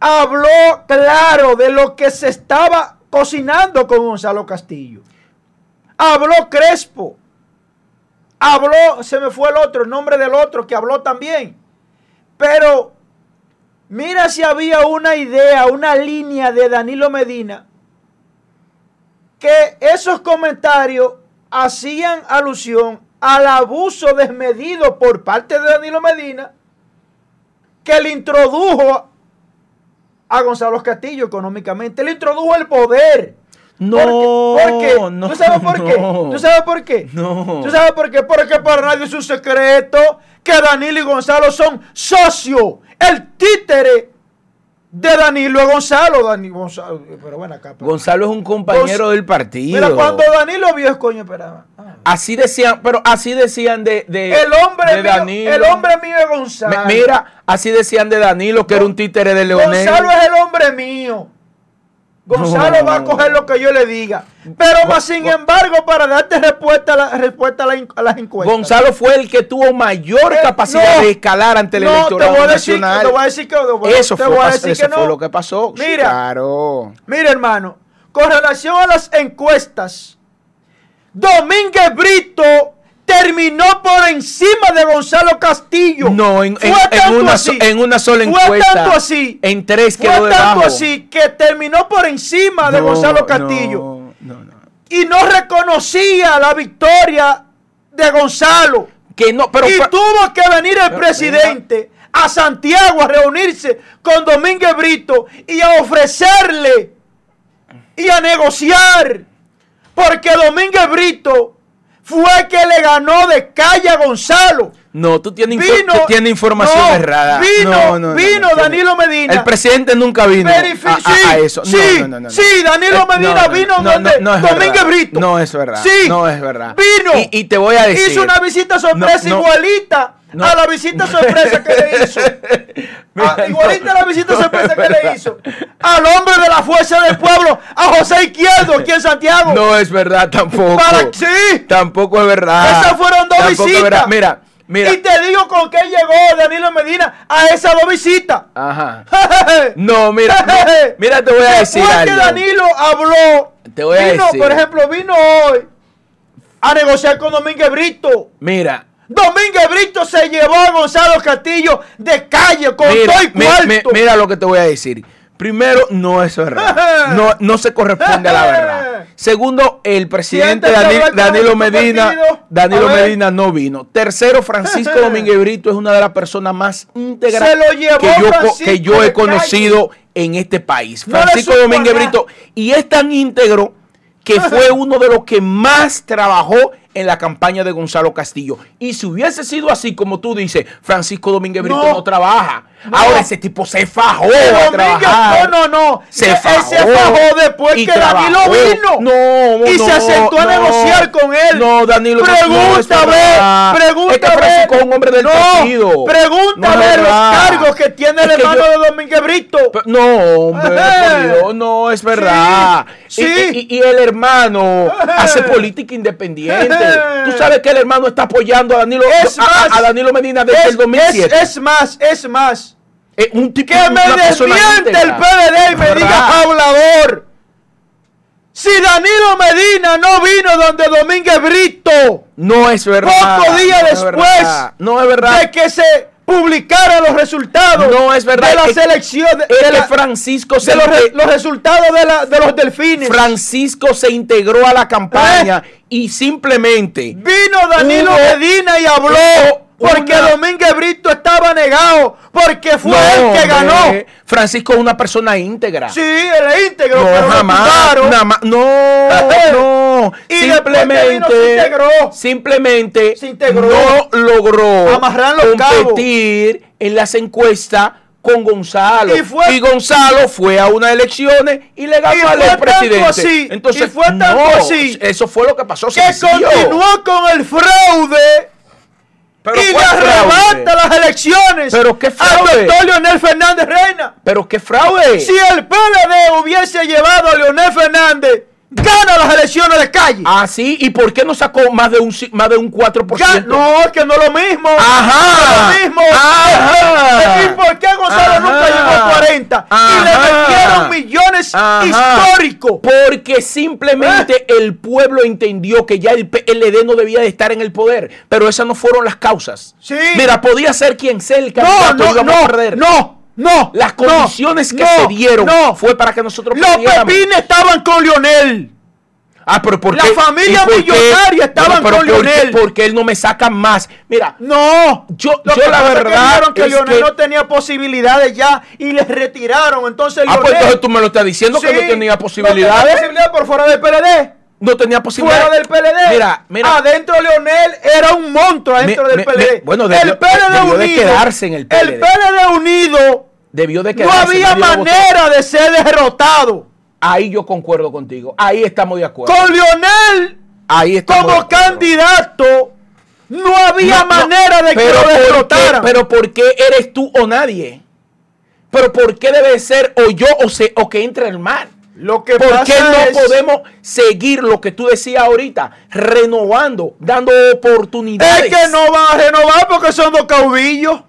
habló claro de lo que se estaba cocinando con Gonzalo Castillo. Habló Crespo. Habló, se me fue el otro, el nombre del otro que habló también. Pero mira si había una idea, una línea de Danilo Medina que esos comentarios hacían alusión al abuso desmedido por parte de Danilo Medina que le introdujo a Gonzalo Castillo económicamente, le introdujo el poder. No, ¿Por qué? ¿Por qué? no, ¿Tú sabes por qué? no. ¿Tú sabes por qué? No. ¿Tú sabes por qué? Porque para nadie es un secreto que Danilo y Gonzalo son socios. El títere de Danilo es Gonzalo. Dani- Gonzalo pero bueno, acá. pero- Gonzalo es un compañero Gonz- del partido. Mira, cuando Danilo vio es coño, esperaba. Ah. Así decían, pero así decían de, de, El hombre de mío, Danilo. el hombre mío es Gonzalo. Me- mira, así decían de Danilo, que era un títere de Leonel. Gonzalo es el hombre mío. Gonzalo No. va a coger lo que yo le diga. Pero más sin embargo, para darte respuesta a, la, respuesta a, la in- a las encuestas. Gonzalo fue el que tuvo mayor Eh, capacidad no. de escalar ante el No, te electorado voy a decir, nacional. te voy a decir que, eso te fue, voy a pas- decir eso que fue no. lo que pasó. Sí, Mira, claro. Mira, hermano, con relación a las encuestas, Domínguez Brito terminó por encima de Gonzalo Castillo. No, en, Fue en- en tanto una, así. so- en una sola Fue encuesta. tanto así. En tres Fue quedó tanto debajo. así que terminó por encima de No, Gonzalo Castillo. No, no, no. Y no reconocía la victoria de Gonzalo. Que no, pero y tuvo que venir el presidente a Santiago a reunirse con Domínguez Brito y a ofrecerle y a negociar. Porque Domínguez Brito fue que le ganó de calle a Gonzalo. No, tú tienes, Vino- tú tienes información no, errada. vino- No, no, no, vino no, Danilo Medina. El presidente nunca vino a, a- a eso. Sí, no, no, no, no. sí, Danilo Eh, Medina no, no, vino no, donde Domínguez. Brito. No es verdad. Sí, No es verdad. Vino. Y, y te voy a decir. Hizo una visita sorpresa igualita No. a la visita sorpresa que le hizo. Ah, igualita a la visita sorpresa es que le hizo. Al hombre de la fuerza del pueblo, a José Izquierdo, aquí en Santiago. No es verdad tampoco. Para- sí. Tampoco es verdad. Esas fueron dos Tampoco visitas. Mira, mira. Y te digo con qué llegó Danilo Medina a esas dos visitas. Ajá. No, mira, mira, mira, te voy a decir Después que. Danilo habló, Te voy a vino, decir. por ejemplo, vino hoy a negociar con Domínguez Brito. Mira, Domínguez Brito se llevó a Gonzalo Castillo de calle con mira, todo y cuarto. mi- mira lo que te voy a decir. Primero, no es verdad. No, no se corresponde a la verdad. Segundo, el presidente Dani- Danilo Medina. Danilo. Medina no vino. Tercero, Francisco Domínguez Brito es una de las personas más íntegras que, yo, que yo he conocido en este país. No Francisco supo Domínguez. Brito. Y es tan íntegro que fue uno de los que más trabajó en la campaña de Gonzalo Castillo. Y si hubiese sido así como tú dices, Francisco Domínguez Brito no, No. trabaja. No. Ahora ese tipo se fajó a trabajar. no, no, no. Se él fajó. se fajó después Y que Danilo vino. No, Y no, se sentó a negociar con él. No, Danilo no- no, es que. Francisco es un hombre del partido. Ver los cargos que tiene el Es hermano yo- de Domínguez Brito. No, hombre, por Dios, no es verdad. Sí, Y- sí. Y, y el hermano hace política independiente. Tú sabes que el hermano está apoyando a Danilo, Es a- más, a, a Danilo Medina desde es, el 2007. es- es más, es más. Es un tipo Que me desmiente el. PLD y me diga hablador. Si Danilo Medina no vino donde Domínguez Brito, No es verdad. Pocos días no es después verdad, No es verdad. de que se publicaran los resultados No es verdad. de la selección de, la- Francisco se de los, re- los resultados de, la- de los delfines. Francisco se integró a la campaña y simplemente Vino Danilo Hubo- Medina y habló porque una- Domínguez Brito estaba negado, porque fue No, él que hombre, ganó. Francisco es una persona íntegra. Sí, él es íntegro, No, pero lo jamás, no, no, Y vino, se simplemente, integró. simplemente Se integró. no logró Amarrar los competir en las encuestas con Gonzalo. Y fue- Gonzalo fue a unas elecciones y le Y ganó fue al tanto presidente. así, Entonces, y fue tanto no, así, eso fue lo que pasó. que sencillo. continuó con el fraude Pero y le arrebata las elecciones Pero qué al fraude. doctor Leonel Fernández Reina. Pero qué fraude. Si el PLD hubiese llevado a Leonel Fernández, gana las elecciones de calle. Ah, sí, ¿y por qué no sacó más de un más de un 4%? Ga- no, es que no es lo mismo. Ajá. No es lo mismo. Ajá. ¿Y por qué Gonzalo Ajá. nunca llegó a 40? Y le Ajá. metieron millones Ajá. históricos. Porque simplemente el pueblo entendió que ya el PLD no debía de estar en el poder. Pero esas no fueron las causas. Sí. Mira, podía ser quien sea el No, candidato. no, íbamos a no, perder. no, no. Las no, condiciones que no, se dieron no. fue para que nosotros Los pepines estaban con Leonel. Ah, pero ¿por La qué? familia ¿Y por qué? millonaria estaban con ¿por qué- Leonel. Porque él no me saca más. Mira, No, Yo- Lo yo que la pasa es que verdad que que- no tenía posibilidades ya y les retiraron. Entonces ah, pues entonces tú me lo estás diciendo que no tenía No posibilidades. tenía posibilidades por fuera del PLD. No tenía posibilidades. Fuera del PLD. Mira, mira. Adentro Leonel era un monstruo adentro Me- del PLD. me- bueno, debió- el PLD debió de unido. quedarse en el PLD. El PLD unido. Debió de No había votó. manera de ser derrotado. Ahí yo concuerdo contigo. Ahí estamos de acuerdo. Con Leonel Ahí como candidato, no había No, manera de que lo ¿por qué- derrotaran. Pero ¿por qué eres tú o nadie? Pero ¿por qué debe ser o yo o, se, o que entre el mar? lo que ¿Por pasa qué no es- podemos seguir lo que tú decías ahorita? Renovando, dando oportunidades. Es que no va a renovar porque son dos caudillos.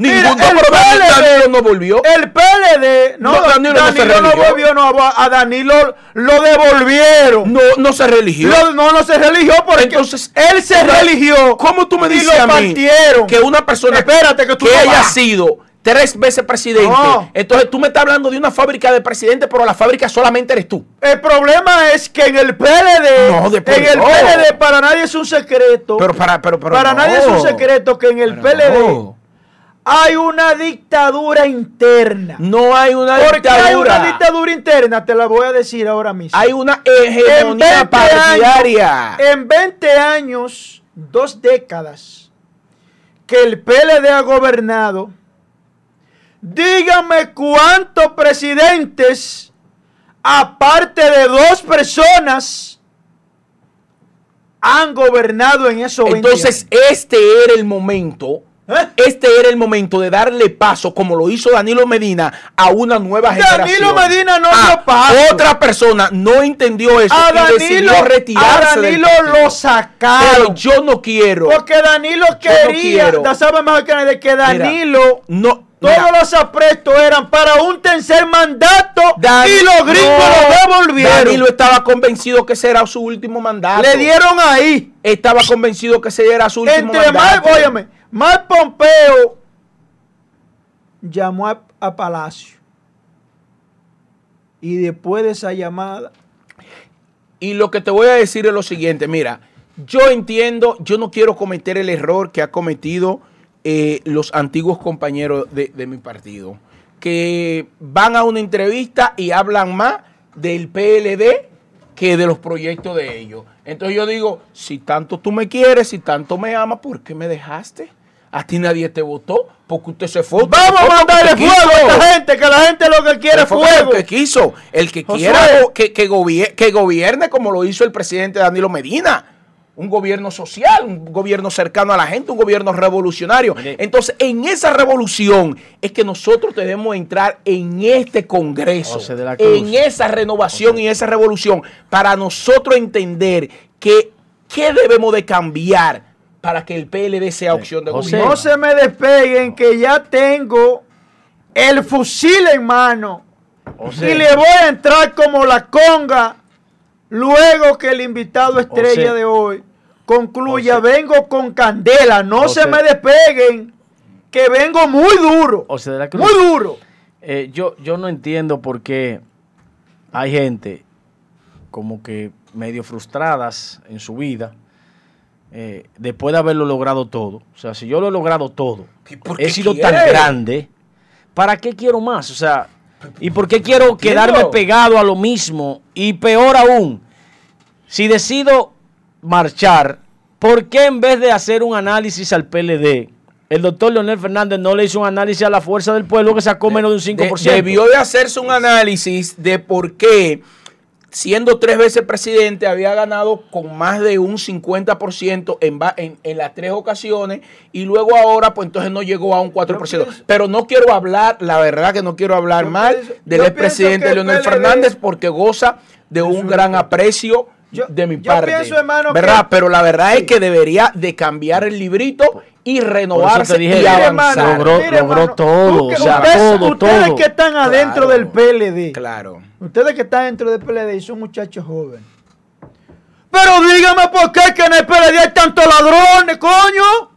Ningún Mira, no, el PLD Danilo no volvió. El PLD, no, No, Danilo no se Danilo no, religió. volvió, no, a Danilo lo devolvieron. No, no se religió. Lo- no, no se religió porque Entonces, él se religió. ¿Cómo tú me y dices lo a mí partieron. que una persona Espérate, que tú no haya vas. sido tres veces presidente, No. entonces tú me estás hablando de una fábrica de presidente, pero la fábrica solamente eres tú. El problema es que en el PLD, No, en el no. PLD para nadie es un secreto. Pero para, pero, pero para no. nadie es un secreto que en el PLD no. Hay una dictadura interna. No hay una hay dictadura. una dictadura interna, te la voy a decir ahora mismo. Hay una en hegemonía 20 partidaria. años, en 20 años, dos décadas, que el PLD ha gobernado, dígame cuántos presidentes, aparte de dos personas, han gobernado en esos 20 Entonces, años. este era el momento. ¿Eh? Este era el momento de darle paso, como lo hizo Danilo Medina, a una nueva Danilo generación. Medina no Ah, dio paso. Otra persona no entendió eso a y Danilo, decidió a retirarse. del Danilo lo sacaron. Pero yo no quiero. Porque Danilo no quería, ya sabe mejor que nadie, que Danilo, no. todos mira, los aprestos eran para un tercer mandato Dan- y los gringos no, lo devolvieron. Danilo estaba convencido que ese era su último mandato. Le dieron ahí. Estaba convencido que ese era su último Entre más, mandato. óyeme, más Pompeo llamó a, a Palacio. Y después de esa llamada, Y lo que te voy a decir es lo siguiente, mira, yo entiendo, yo no quiero cometer el error que ha cometido eh, los antiguos compañeros de, de mi partido, que van a una entrevista y hablan más del PLD que de los proyectos de ellos. Entonces yo digo, si tanto tú me quieres, si tanto me amas, ¿por qué me dejaste? A ti nadie te votó porque usted se fue. vamos a mandarle fuego a esta gente, que la gente lo que quiere es Fue fuego. El que quiso, el que quiera que, que, gobier- que gobierne como lo hizo el presidente Danilo Medina. Un gobierno social, un gobierno cercano a la gente, un gobierno revolucionario. Entonces, en esa revolución es que nosotros debemos entrar en este Congreso, José en esa renovación y esa revolución, para nosotros entender que qué debemos de cambiar para que el PLD sea opción de José. gobierno. No se me despeguen que ya tengo el fusil en mano. Y le voy a entrar como la conga luego que el invitado estrella de hoy concluya. vengo con candela. No se me despeguen que vengo muy duro. José de la Cruz. Muy duro. Eh, yo, yo no entiendo por qué hay gente como que medio frustradas en su vida eh, después de haberlo logrado todo. O sea, si yo lo he logrado todo, ¿Y por qué he sido quiere? tan grande, ¿para qué quiero más? O sea, ¿y por qué quiero quedarme pegado a lo mismo? Y peor aún, si decido marchar, ¿por qué en vez de hacer un análisis al PLD, el doctor Leonel Fernández no le hizo un análisis a la fuerza del pueblo que sacó menos de un De- 5%? debió de hacerse un análisis de por qué, siendo tres veces presidente, había ganado con más de un 50% en, en, en las tres ocasiones y luego ahora, pues entonces no llegó a un 4%. pienso- Pero no quiero hablar, la verdad que no quiero hablar mal pienso- del expresidente Leonel Fernández porque goza de un gran aprecio Yo- de mi yo parte. pienso, hermano, ¿verdad? que- Pero la verdad Sí. es que debería de cambiar el librito y renovarse dije, y mire, avanzar. hermano, Logró- logró todo, que- o sea, ustedes, todo, ustedes todo. que están adentro Claro. del PLD, Claro. ustedes que están dentro del PLD y son muchachos jóvenes. Pero dígame por qué que en el PLD hay tantos ladrones, coño.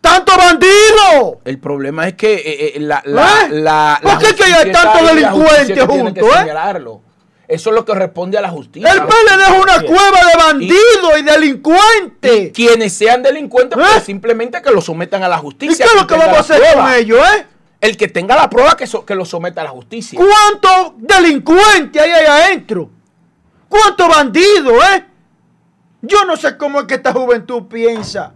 Tantos bandidos. El problema es que eh, eh, la, la, ¿Eh? la- ¿Por la qué que hay tantos delincuentes que que juntos, eh? señalarlo. Eso es lo que responde a la justicia. El PLD es una cueva de bandidos y, delincuentes. Quienes sean delincuentes, ¿Eh? pues simplemente que lo sometan a la ¿Y justicia. qué es lo que vamos a hacer prueba. con ellos, eh? El que tenga la prueba que, so- que lo someta a la justicia. ¿Cuántos delincuentes hay ahí adentro? ¿Cuántos bandidos, eh? Yo no sé cómo es que esta juventud piensa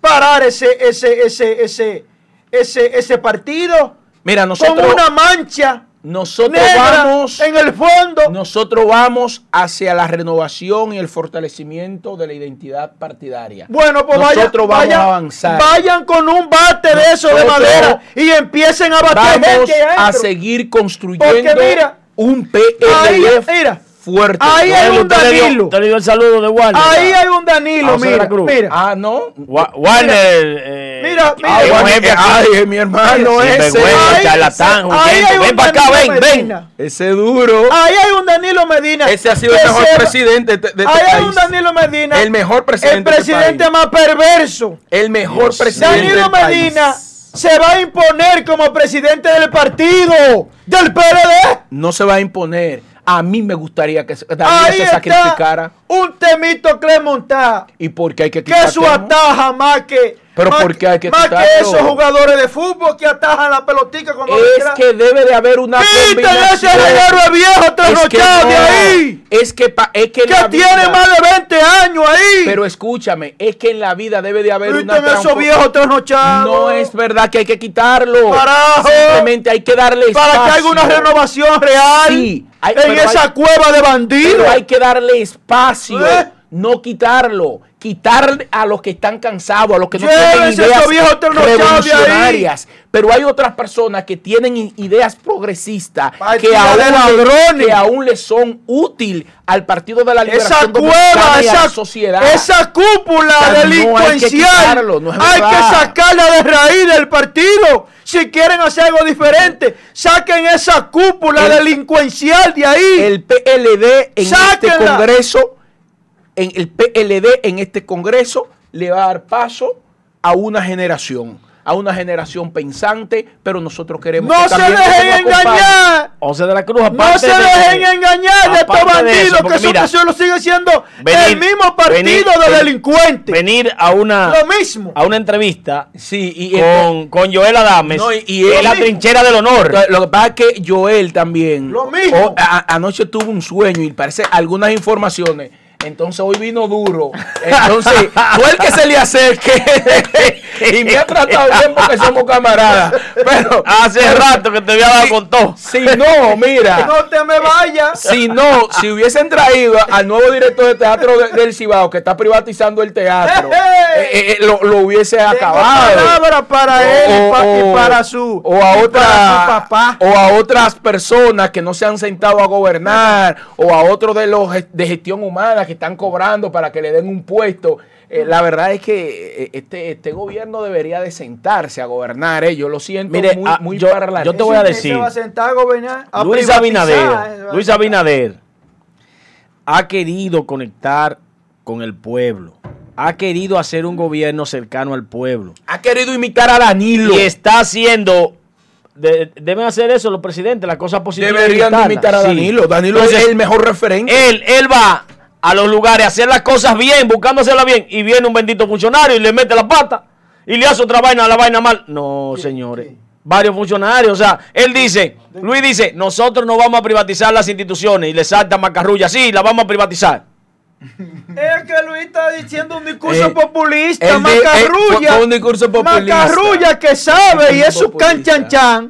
parar ese, ese, ese, ese, ese, ese partido Mira, con nosotros, una mancha nosotros negra vamos, en el fondo. nosotros vamos hacia la renovación y el fortalecimiento de la identidad partidaria. Bueno, pues nosotros vamos a avanzar. vayan con un bate de eso de madera y empiecen a bater Vamos ahí a seguir construyendo mira, un Ahí, PLD mira, fuerte. Ahí hay un Usted le dio- Danilo. Usted le dio el saludo de Warner. Ahí hay un Danilo, Ah, mira, mira. Ah, no. Wa- Warner. eh, Mira, mira. Ah, jefe eh, aquí. ay, mi hermano ese. Ahí- charlatán, ahí hay Ven para acá, Danilo ven. Ese duro. Ahí hay un Danilo Medina. Ese ha sido el mejor presidente de, de este Ahí hay país. un Danilo Medina. El mejor presidente El este presidente más perverso. El mejor Dios presidente Danilo del país. Medina se va a imponer como presidente del partido del PLD. No se va a imponer. A mí me gustaría que Ahí se sacrificara. un temito Clemontá. ¿Y por qué hay que Que su ataja más que. Pero más ¿por qué hay que Más quitarlo? que esos jugadores de fútbol que atajan la pelotica cuando Es que debe de haber una ¡Quiten ese combinación. reguero de viejo Es que trasnochado de ahí! Es que, pa- es que Que la tiene vida- más de 20 años ahí. Pero escúchame, es que en la vida debe de haber una esos viejos trasnochados. No es verdad que hay que quitarlo. Carajo. Simplemente hay que darle Para que espacio. haya una renovación real. Sí, hay- en esa hay- cueva de bandidos. Pero hay que darle espacio. ¿Eh? No quitarlo. Quitar a los que están cansados, a los que no tienen ideas revolucionarias. Pero hay otras personas que tienen ideas progresistas que aún, que aún le son útil al Partido de la esa Liberación cueva, Dominicana y a esa, la sociedad. esa cúpula O sea, no hay que delincuencial, quitarlo, no es hay que sacarla de raíz del partido. Si quieren hacer algo diferente, saquen esa cúpula El- delincuencial de ahí. el PLD en este Sáquenla. Congreso, en el PLD en este Congreso le va a dar paso a una generación, a una generación pensante, pero nosotros queremos no que se dejen engañar. José de la Cruz, No se de- dejen engañar de estos aparte de eso, bandidos, que eso solo sigue siendo venir- el mismo partido venir- de venir- delincuentes. venir a una, Lo mismo. a una entrevista Sí, y con, con Joel Adames No, y- él la mismo. trinchera del honor. Lo- Lo que pasa es que Joel también. Lo mismo. o- a- anoche tuvo un sueño y parece algunas informaciones. Entonces hoy vino duro. Entonces, fue el que se le acerque. y me ha tratado bien porque somos camaradas. Pero Hace rato que te había dado con todo. si no, mira. No te me vayas. Si no, si hubiesen traído al nuevo director de teatro de- del Cibao que está privatizando el teatro, eh, eh, lo, lo hubiese Tengo acabado. palabras para él y, pa- y para su o a otra para su papá. o a otras personas que no se han sentado a gobernar o a otros de los de gestión humana que están cobrando para que le den un puesto. Eh, la verdad es que eh, este, este gobierno debería de sentarse a gobernar. eh. Yo lo siento Mire, muy, ah, muy yo- yo te voy a decir. va a sentar a gobernar, a Luis Abinader, a Luis. Abinader ha querido conectar con el pueblo. Ha querido hacer un gobierno cercano al pueblo. Ha querido imitar a Danilo. Y está haciendo. de- deben hacer eso los presidentes, las cosas positivas. Deberían imitar a Sí. Danilo. Danilo Entonces, es el mejor referente. Él, él va a los lugares a hacer las cosas bien, buscando hacerlas bien, y viene un bendito funcionario y le mete la pata y le hace otra vaina, la vaina mal. No, señores. Varios funcionarios, o sea, él dice, Luis dice, nosotros no vamos a privatizar las instituciones y le salta macarrulla, sí, la vamos a privatizar. Es que Luis está diciendo un discurso Eh, populista, macarrulla. eh, fue un discurso populista. Macarrulla que sabe y es su Populista.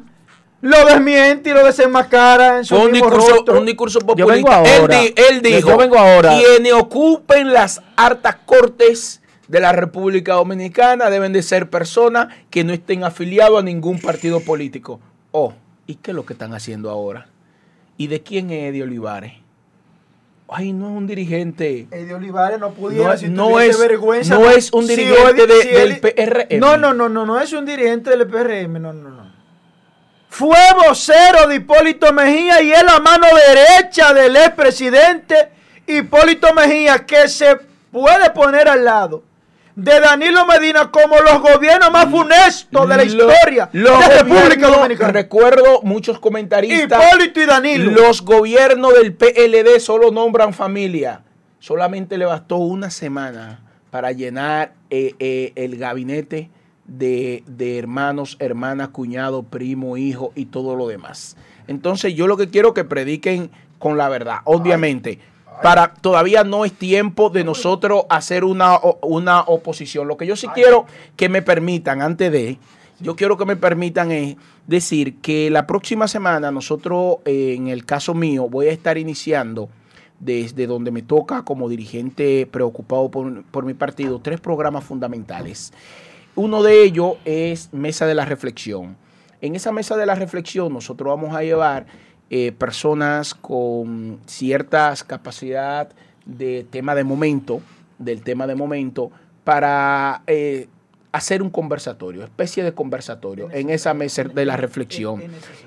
Lo desmiente y lo desenmascara en su un mismo discurso, rostro. un discurso populista. Él, ahora. di- él dijo, Yo vengo ahora. quienes ocupen las hartas cortes de la República Dominicana deben de ser personas que no estén afiliados a ningún partido político. Oh, ¿y qué es lo que están haciendo ahora? ¿Y de quién es Eddie Olivares? Ay, no es un dirigente. Eddie Olivares no pudiera No- si no es- vergüenza. no es un Si dirigente Eddie- de- si del PRM. No, no, no, no, no es un dirigente del PRM, no, no, no. Fue vocero de Hipólito Mejía y es la mano derecha del expresidente Hipólito Mejía que se puede poner al lado de Danilo Medina como los gobiernos más funestos de la Lo- historia de República Dominicana. Recuerdo muchos comentaristas. Hipólito y Danilo. Los gobiernos del PLD solo nombran familia. Solamente le bastó una semana para llenar eh, eh, el gabinete de, de hermanos, hermanas, cuñado, primo, hijo y todo lo demás. Entonces yo lo que quiero que prediquen con la verdad. Obviamente, para todavía no es tiempo de nosotros hacer una, una oposición. Lo que yo sí quiero que me permitan antes de yo quiero que me permitan es decir que la próxima semana nosotros, eh, en el caso mío, voy a estar iniciando desde donde me toca como dirigente preocupado por, por mi partido, tres programas fundamentales. Uno de ellos es Mesa de la Reflexión. En esa Mesa de la Reflexión nosotros vamos a llevar eh, personas con ciertas capacidad de tema de momento, del tema de momento, para eh, hacer un conversatorio, especie de conversatorio en esa mesa de la reflexión,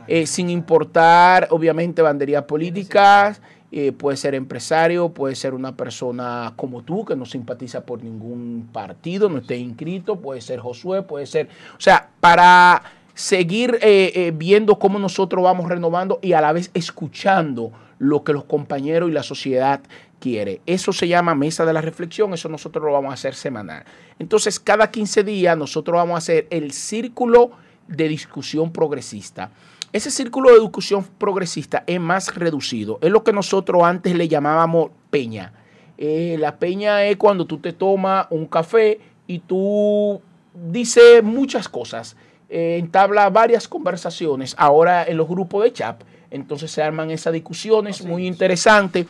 eh, sin importar obviamente banderías políticas, eh, puede ser empresario, puede ser una persona como tú que no simpatiza por ningún partido, no esté inscrito, puede ser Josué, puede ser, o sea, para seguir eh, eh, viendo cómo nosotros vamos renovando y a la vez escuchando lo que los compañeros y la sociedad quiere. Eso se llama mesa de la reflexión, eso nosotros lo vamos a hacer semanal. Entonces, cada 15 días nosotros vamos a hacer el círculo de discusión progresista. Ese círculo de discusión progresista es más reducido. Es lo que nosotros antes le llamábamos peña. Eh, la peña es cuando tú te tomas un café y tú dices muchas cosas, eh, entabla varias conversaciones. Ahora en los grupos de chat, entonces se arman esas discusiones muy interesantes.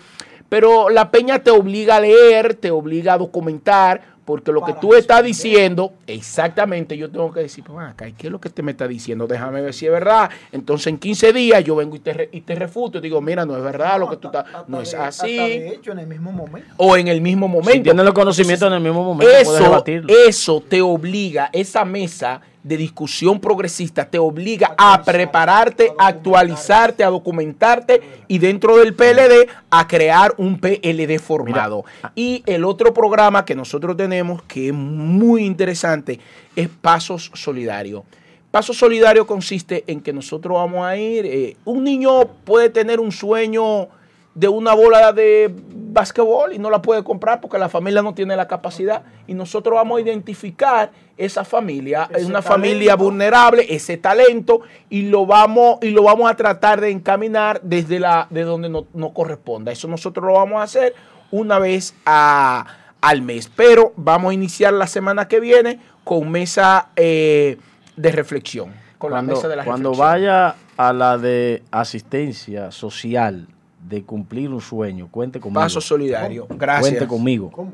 Pero la peña te obliga a leer, te obliga a documentar, porque lo que tú estás diciendo, exactamente, yo tengo que decir, pues, acá, ¿qué es lo que te me está diciendo? Déjame ver si es verdad. Entonces, en 15 días yo vengo y te, re- y te refuto y digo, mira, no es verdad lo que tú estás, no es así. de hecho, en el mismo momento. O en el mismo momento. Si tienes los conocimientos en el mismo momento, puedes Eso, eso te obliga, esa mesa de discusión progresista te obliga a prepararte, a actualizarte, a documentarte y dentro del PLD a crear un PLD formado. Y el otro programa que nosotros tenemos que es muy interesante es Pasos Solidario. Paso solidario consiste en que nosotros vamos a ir, eh, un niño puede tener un sueño de una bola de basquetbol y no la puede comprar porque la familia no tiene la capacidad y nosotros vamos a identificar esa familia, es una talento. familia vulnerable, ese talento y lo vamos y lo vamos a tratar de encaminar desde la de donde no, no corresponda. Eso nosotros lo vamos a hacer una vez a- al mes, pero vamos a iniciar la semana que viene con mesa eh, de reflexión, con cuando, la mesa de la cuando reflexión. vaya a la de asistencia social de cumplir un sueño, cuente conmigo. Paso solidario. Gracias. Cuente conmigo. ¿Cómo?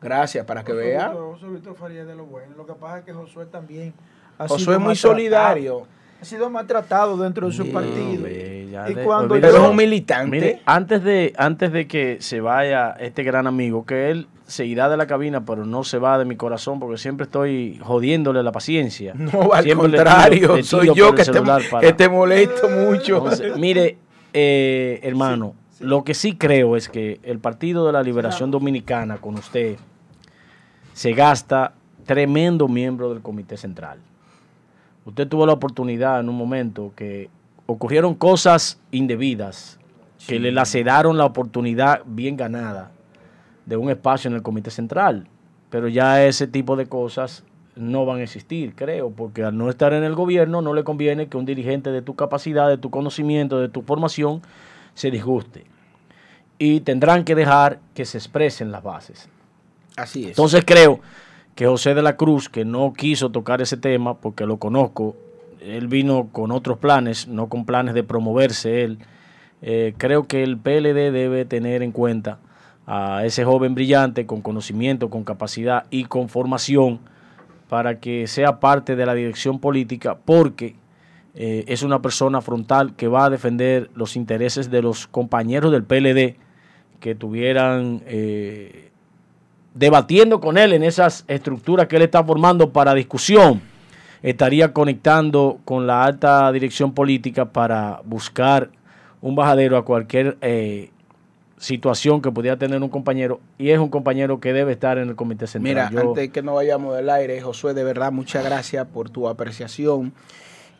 Gracias, para que vea. Víctor- Josué Víctor Farías de lo bueno. Lo que pasa es que Josué también ha Josué sido es muy solidario. Ha sido maltratado dentro de su partido. Y de- cuando olvídate. Pero es un militante. Mire, antes de, antes de que se vaya este gran amigo, que él se irá de la cabina, pero no se va de mi corazón, porque siempre estoy jodiéndole la paciencia. No, al Siempre le contrario, tiro- le soy yo que te, celular para- que te molesto mucho. Entonces, mire, eh, hermano, lo que sí creo es que el Partido de la Liberación Dominicana con usted se gasta tremendo miembro del Comité Central. Usted tuvo la oportunidad en un momento que ocurrieron cosas indebidas que le laceraron la oportunidad bien ganada de un espacio en el Comité Central. Pero ya ese tipo de cosas no van a existir, creo, porque al no estar en el gobierno no le conviene que un dirigente de tu capacidad, de tu conocimiento, de tu formación, se disguste. Y tendrán que dejar que se expresen las bases. Así es. Entonces creo que José de la Cruz, que no quiso tocar ese tema porque lo conozco, él vino con otros planes, no con planes de promoverse él. Eh, creo que el PLD debe tener en cuenta a ese joven brillante con conocimiento, con capacidad y con formación para que sea parte de la dirección política porque eh, es una persona frontal que va a defender los intereses de los compañeros del PLD que tuvieran eh, debatiendo con él en esas estructuras que él está formando para discusión, estaría conectando con la alta dirección política para buscar un bajadero a cualquier eh, situación que pudiera tener un compañero y es un compañero que debe estar en el comité central. Mira, Yo- antes que no vayamos del aire, Josué, de verdad, muchas gracias por tu apreciación.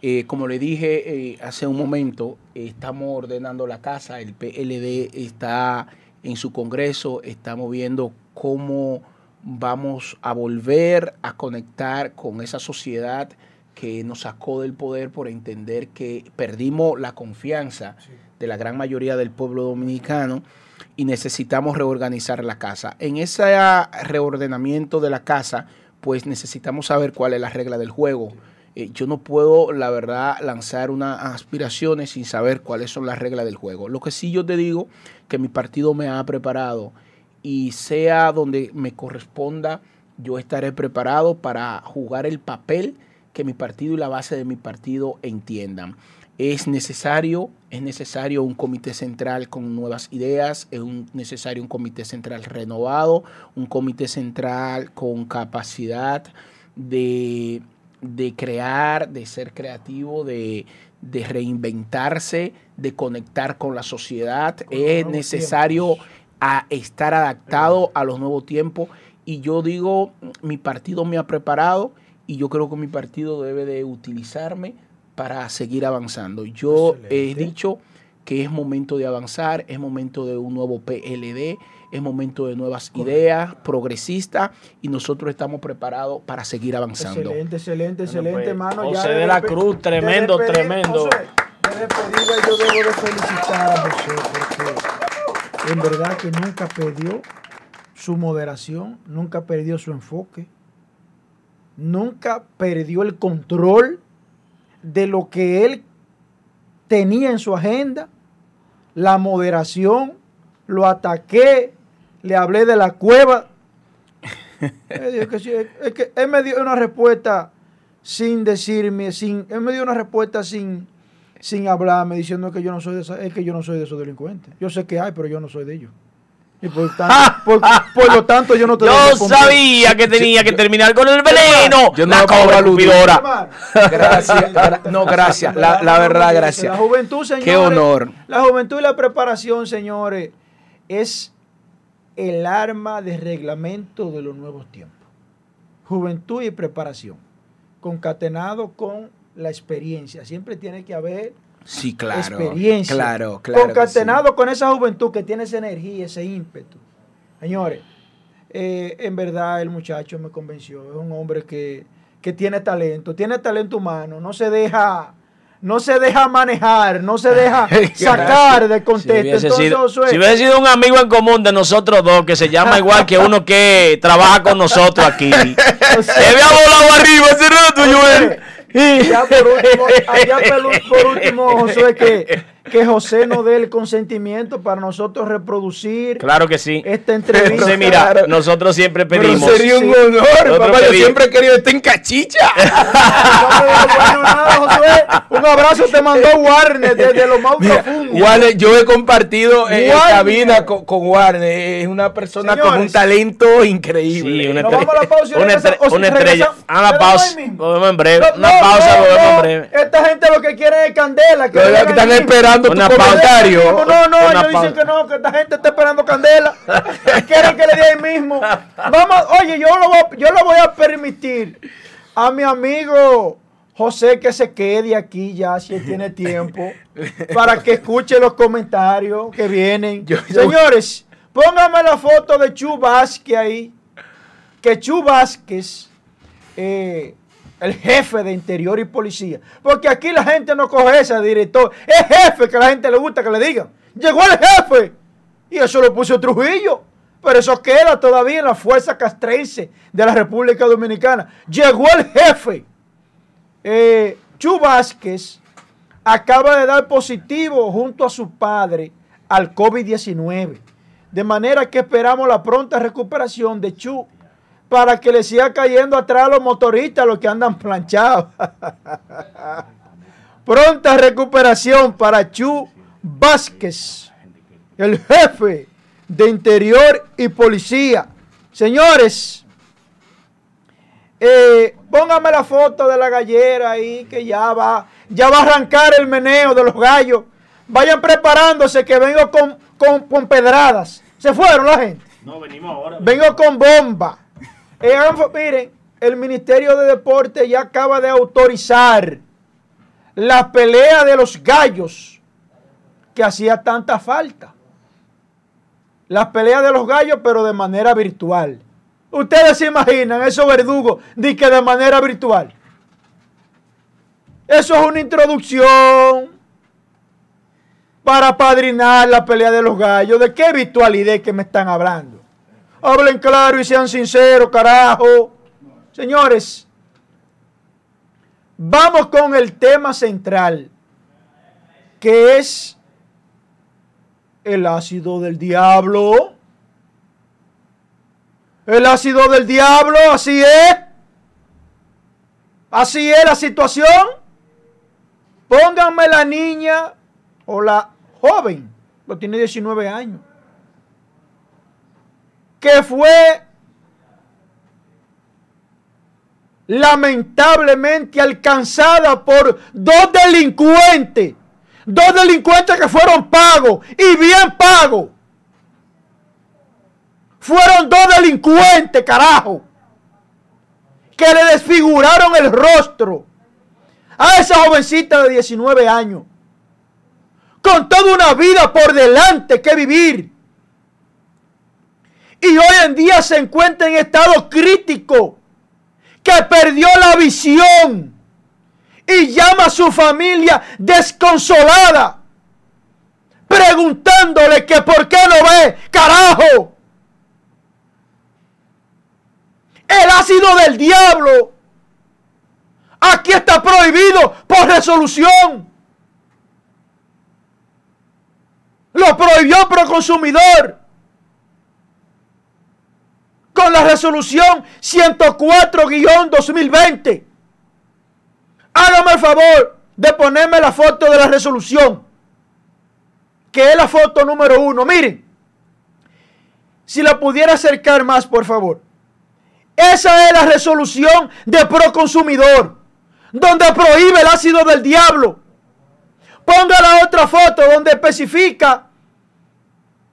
Eh, como le dije eh, hace un momento, eh, estamos ordenando la casa, el PLD está en su congreso, estamos viendo cómo vamos a volver a conectar con esa sociedad que nos sacó del poder por entender que perdimos la confianza de la gran mayoría del pueblo dominicano y necesitamos reorganizar la casa. En ese reordenamiento de la casa, pues necesitamos saber cuál es la regla del juego. Eh, yo no puedo, la verdad, lanzar unas aspiraciones sin saber cuáles son las reglas del juego. Lo que sí yo te digo, que mi partido me ha preparado y sea donde me corresponda, yo estaré preparado para jugar el papel que mi partido y la base de mi partido entiendan. Es necesario, es necesario un comité central con nuevas ideas, es un- necesario un comité central renovado, un comité central con capacidad de, de crear, de ser creativo, de, de reinventarse, de conectar con la sociedad. Con es necesario a estar adaptado a los nuevos tiempos. Y yo digo, mi partido me ha preparado y yo creo que mi partido debe de utilizarme para seguir avanzando. Yo he dicho que es momento de avanzar, es momento de un nuevo PLD, es momento de nuevas ideas progresistas y nosotros estamos preparados para seguir avanzando. Excelente, excelente, excelente, pues, hermano. José Ya de la Cruz, tremendo, tremendo. José, de despedida yo debo de felicitar a José porque en verdad que nunca perdió su moderación, nunca perdió su enfoque, nunca perdió el control de lo que él tenía en su agenda, la moderación, lo ataqué, le hablé de la cueva. Que es- es que él me dio una respuesta sin decirme, sin, él me dio una respuesta sin, sin hablarme, diciendo que yo no soy de esa- es que yo no soy de esos delincuentes. Yo sé que hay, pero yo no soy de ellos. Y por, tanto, por, por lo tanto, yo no te Yo sabía que tenía que terminar con el veneno. Yo no la cobra. Gracias, gra- no, gracias. La- la verdad, gracias. La juventud, señores. Qué honor. La juventud y la preparación, señores, es el arma de reglamento de los nuevos tiempos. Juventud y preparación. Concatenado con la experiencia. Siempre tiene que haber Sí, claro. experiencia. Claro, claro. Concatenado con esa juventud que tiene esa energía, ese ímpetu. Señores, eh, en verdad el muchacho me convenció. Es un hombre que, que tiene talento, tiene talento humano, no se deja, no se deja manejar, no se deja sacar de Si contexto. hubiese, sido, si hubiese sido un amigo en común de nosotros dos, que se llama igual que uno que trabaja con nosotros aquí. Se había volado arriba ese rato, Joel. Ya por último, por, por último, Josué, que, que José nos dé el consentimiento para nosotros reproducir Claro que sí. esta entrevista. Entonces, mira, nosotros siempre Pero pedimos. sería un Sí. honor, Nosotros papá. Yo siempre he querido estar en cachicha. Bueno, nada. Un abrazo te mandó Warner desde lo más Mira, profundo. Warner, yo he compartido Warner. cabina con, con Warner. Es una persona con un talento increíble. Sí, una Nos estrella. vamos a la pausa Una, regresa- estre- o si una estrella. A la ¿le damos pausa. ahí mismo? Lo vemos en breve. No, Una no, pausa, no, lo vemos en breve. Esta gente lo que quiere es candela. Que están mismo. Esperando Una tu comentario. No, no, ellos pausa. dicen que no, que esta gente está esperando candela. Quieren que le dé ahí mismo. Vamos, oye, yo lo, voy, a- yo lo voy a permitir a mi amigo José que se quede aquí ya si él tiene tiempo para que escuche los comentarios que vienen. Yo- yo- Señores, póngame la foto de Chu Vázquez ahí. Que Chu Vázquez, eh, el jefe de Interior y Policía, porque aquí la gente no coge ese director, es jefe que a la gente le gusta que le digan. Llegó el jefe y eso lo puso Trujillo. Pero eso queda todavía en la fuerza castrense de la República Dominicana. Llegó el jefe. Eh, Chu Vázquez acaba de dar positivo junto a su padre al COVID-19. De manera que esperamos la pronta recuperación de Chu para que le siga cayendo atrás a los motoristas, los que andan planchados. pronta recuperación para Chu Vázquez, el jefe de Interior y Policía. Señores, eh, póngame la foto de la gallera ahí que ya va, ya va a arrancar el meneo de los gallos. Vayan preparándose que vengo con, con, con pedradas. Se fueron la gente. No, venimos ahora. Vengo con bomba. Miren, el Ministerio de Deporte ya acaba de autorizar la pelea de los gallos que hacía tanta falta. Las peleas de los gallos, pero de manera virtual. Ustedes se imaginan esos verdugos de que de manera virtual. Eso es una introducción para padrinar la pelea de los gallos. ¿De qué virtualidad que me están hablando? Hablen claro y sean sinceros, carajo. Señores, vamos con el tema central, que es el ácido del diablo. El ácido del diablo, así es. Así es la situación. Pónganme la niña o la joven, lo tiene 19 años, que fue lamentablemente alcanzada por dos delincuentes, dos delincuentes que fueron pagos y bien pagos. Fueron dos delincuentes, carajo, que le desfiguraron el rostro a esa jovencita de 19 años, con toda una vida por delante que vivir. Y hoy en día se encuentra en estado crítico que perdió la visión y llama a su familia desconsolada, preguntándole que por qué no ve, carajo. El ácido del diablo aquí está prohibido por resolución. Lo prohibió el consumidor con la resolución 104-2020. Hágame el favor de ponerme la foto de la resolución, que es la foto número uno. Miren, si la pudiera acercar más, por favor. Esa es la resolución de Proconsumidor, donde prohíbe el ácido del diablo. Ponga la otra foto donde especifica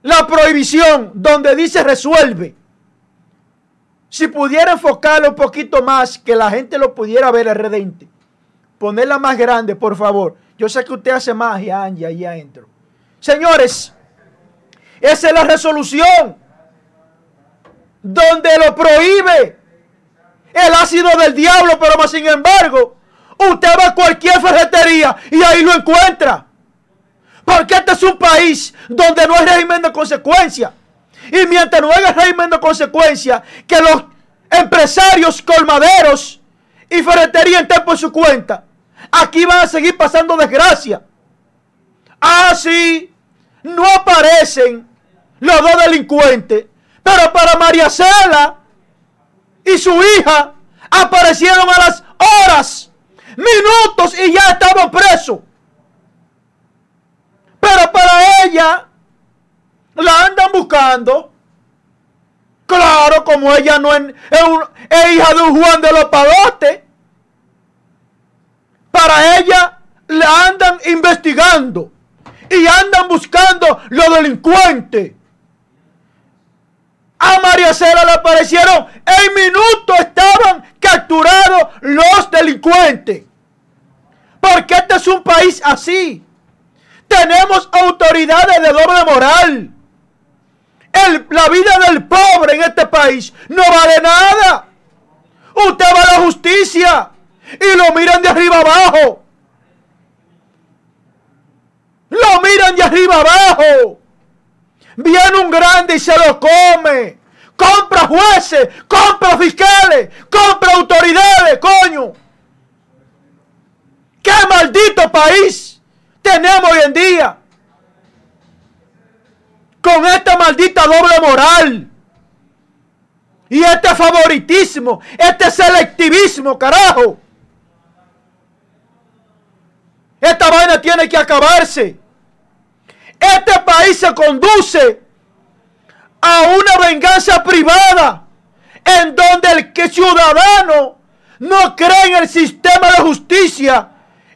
la prohibición, donde dice resuelve. Si pudiera enfocarlo un poquito más, que la gente lo pudiera ver el redente. Ponerla más grande, por favor. Yo sé que usted hace magia, Angie, ahí adentro. Señores, esa es la resolución donde lo prohíbe el ácido del diablo, pero más sin embargo, usted va a cualquier ferretería y ahí lo encuentra. Porque este es un país donde no hay régimen de consecuencia. Y mientras no haya régimen consecuencia, que los empresarios colmaderos y ferretería estén por su cuenta, aquí van a seguir pasando desgracia. Así no aparecen los dos delincuentes, pero para María Cela y su hija aparecieron a las horas, minutos y ya estaban presos. Pero para ella la andan buscando. Claro, como ella no es, hija de un Juan de los Palotes. Para ella la andan investigando y andan buscando los delincuentes. A María Cera le aparecieron en minuto estaban capturados los delincuentes. Porque este es un país así. Tenemos autoridades de doble moral la vida del pobre en este país no vale nada. Usted va a la justicia y lo miran de arriba abajo. Lo miran de arriba abajo. Viene un grande y se lo come. Compra jueces, compra fiscales, compra autoridades, coño. ¿Qué maldito país tenemos hoy en día? Con esta maldita doble moral. Y este favoritismo, este selectivismo, carajo. Esta vaina tiene que acabarse. Este país se conduce a una venganza privada en donde el ciudadano no cree en el sistema de justicia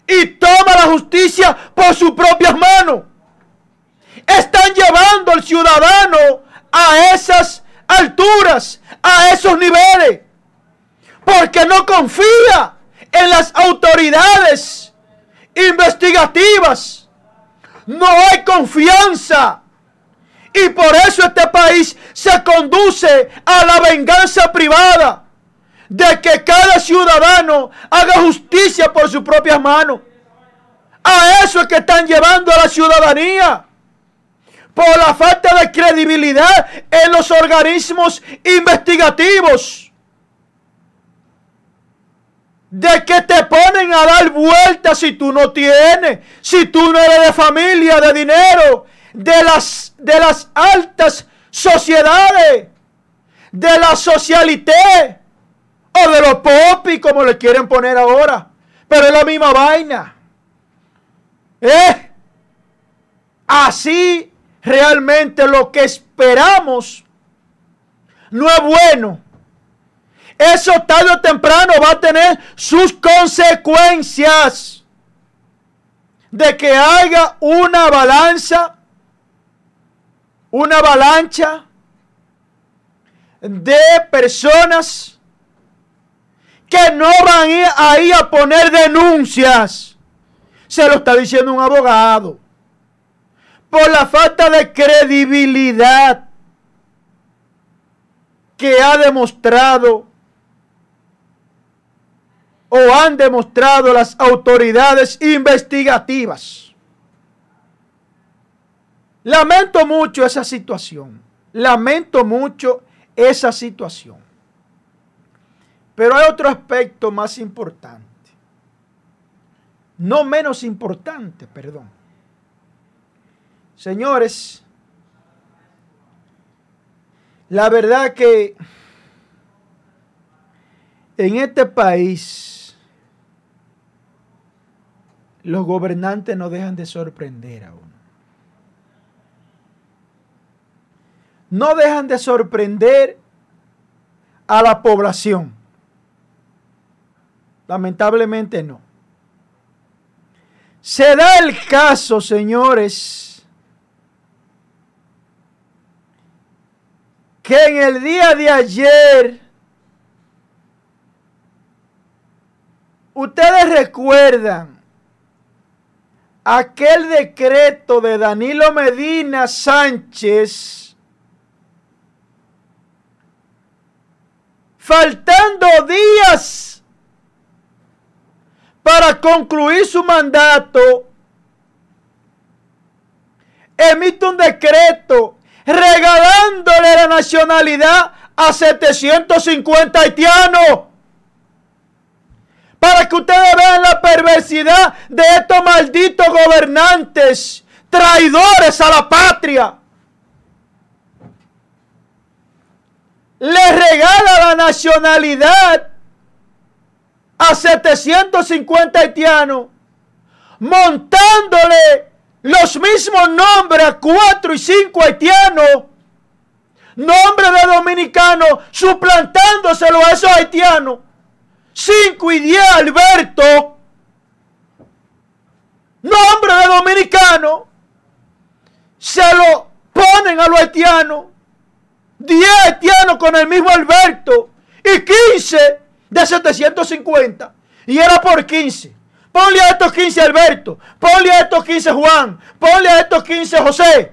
y toma la justicia por sus propias manos están llevando al ciudadano a esas alturas, a esos niveles, porque no confía en las autoridades investigativas. No hay confianza. Y por eso este país se conduce a la venganza privada de que cada ciudadano haga justicia por sus propias manos. A eso es que están llevando a la ciudadanía por la falta de credibilidad en los organismos investigativos. De que te ponen a dar vueltas si tú no tienes, si tú no eres de familia, de dinero, de las, de las altas sociedades, de la socialité o de los popis como le quieren poner ahora. Pero es la misma vaina. ¿Eh? Así realmente lo que esperamos no es bueno. Eso tarde o temprano va a tener sus consecuencias de que haya una balanza, una avalancha de personas que no van a ir a poner denuncias. Se lo está diciendo un abogado. Por la falta de credibilidad que ha demostrado o han demostrado las autoridades investigativas. Lamento mucho esa situación. Lamento mucho esa situación. Pero hay otro aspecto más importante. No menos importante, perdón. Señores, la verdad que en este país los gobernantes no dejan de sorprender a uno. No dejan de sorprender a la población. Lamentablemente no. Se da el caso, señores, que en el día de ayer, ustedes recuerdan aquel decreto de Danilo Medina Sánchez, faltando días para concluir su mandato, emite un decreto regalándole la nacionalidad a 750 haitianos. Para que ustedes vean la perversidad de estos malditos gobernantes, traidores a la patria. Le regala la nacionalidad a 750 haitianos, montándole los mismos nombres 4 y 5 haitianos, nombre de dominicanos, suplantándoselo a esos haitianos. 5 y 10 Alberto, nombre de dominicano, se lo ponen a los haitianos. 10 haitianos con el mismo Alberto y 15 de 750. Y era por 15. Ponle a estos 15 Alberto, ponle a estos 15 Juan, ponle a estos 15 José.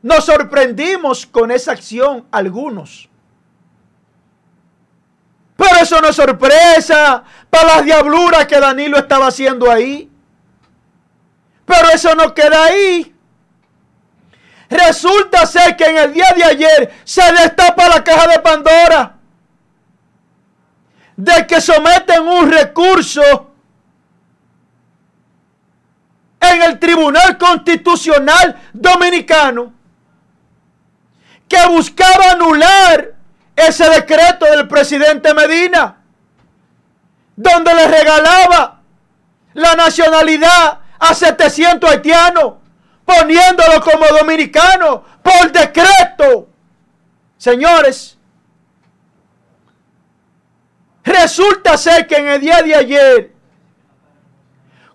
Nos sorprendimos con esa acción algunos. Pero eso no es sorpresa para las diabluras que Danilo estaba haciendo ahí. Pero eso no queda ahí. Resulta ser que en el día de ayer se destapa la caja de Pandora. De que someten un recurso en el Tribunal Constitucional Dominicano que buscaba anular ese decreto del presidente Medina, donde le regalaba la nacionalidad a 700 haitianos, poniéndolo como dominicano por decreto. Señores, resulta ser que en el día de ayer,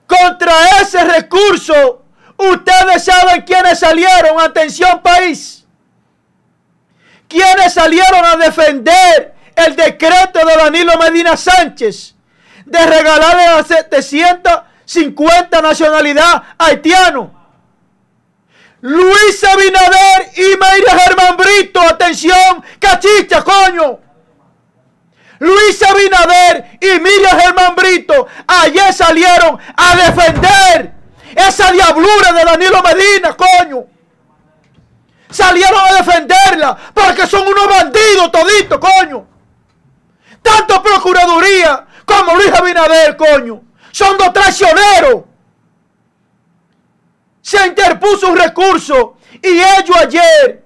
contra ese recurso, ustedes saben quiénes salieron, atención país quienes salieron a defender el decreto de Danilo Medina Sánchez de regalarle a 750 nacionalidad haitiano. Luis Abinader y Mayra Germán Brito, atención, cachicha, coño. Luis Abinader y Miriam Germán Brito ayer salieron a defender esa diablura de Danilo Medina, coño salieron a defenderla porque son unos bandidos toditos, coño. Tanto Procuraduría como Luis Abinader, coño. Son dos traicioneros. Se interpuso un recurso y ellos ayer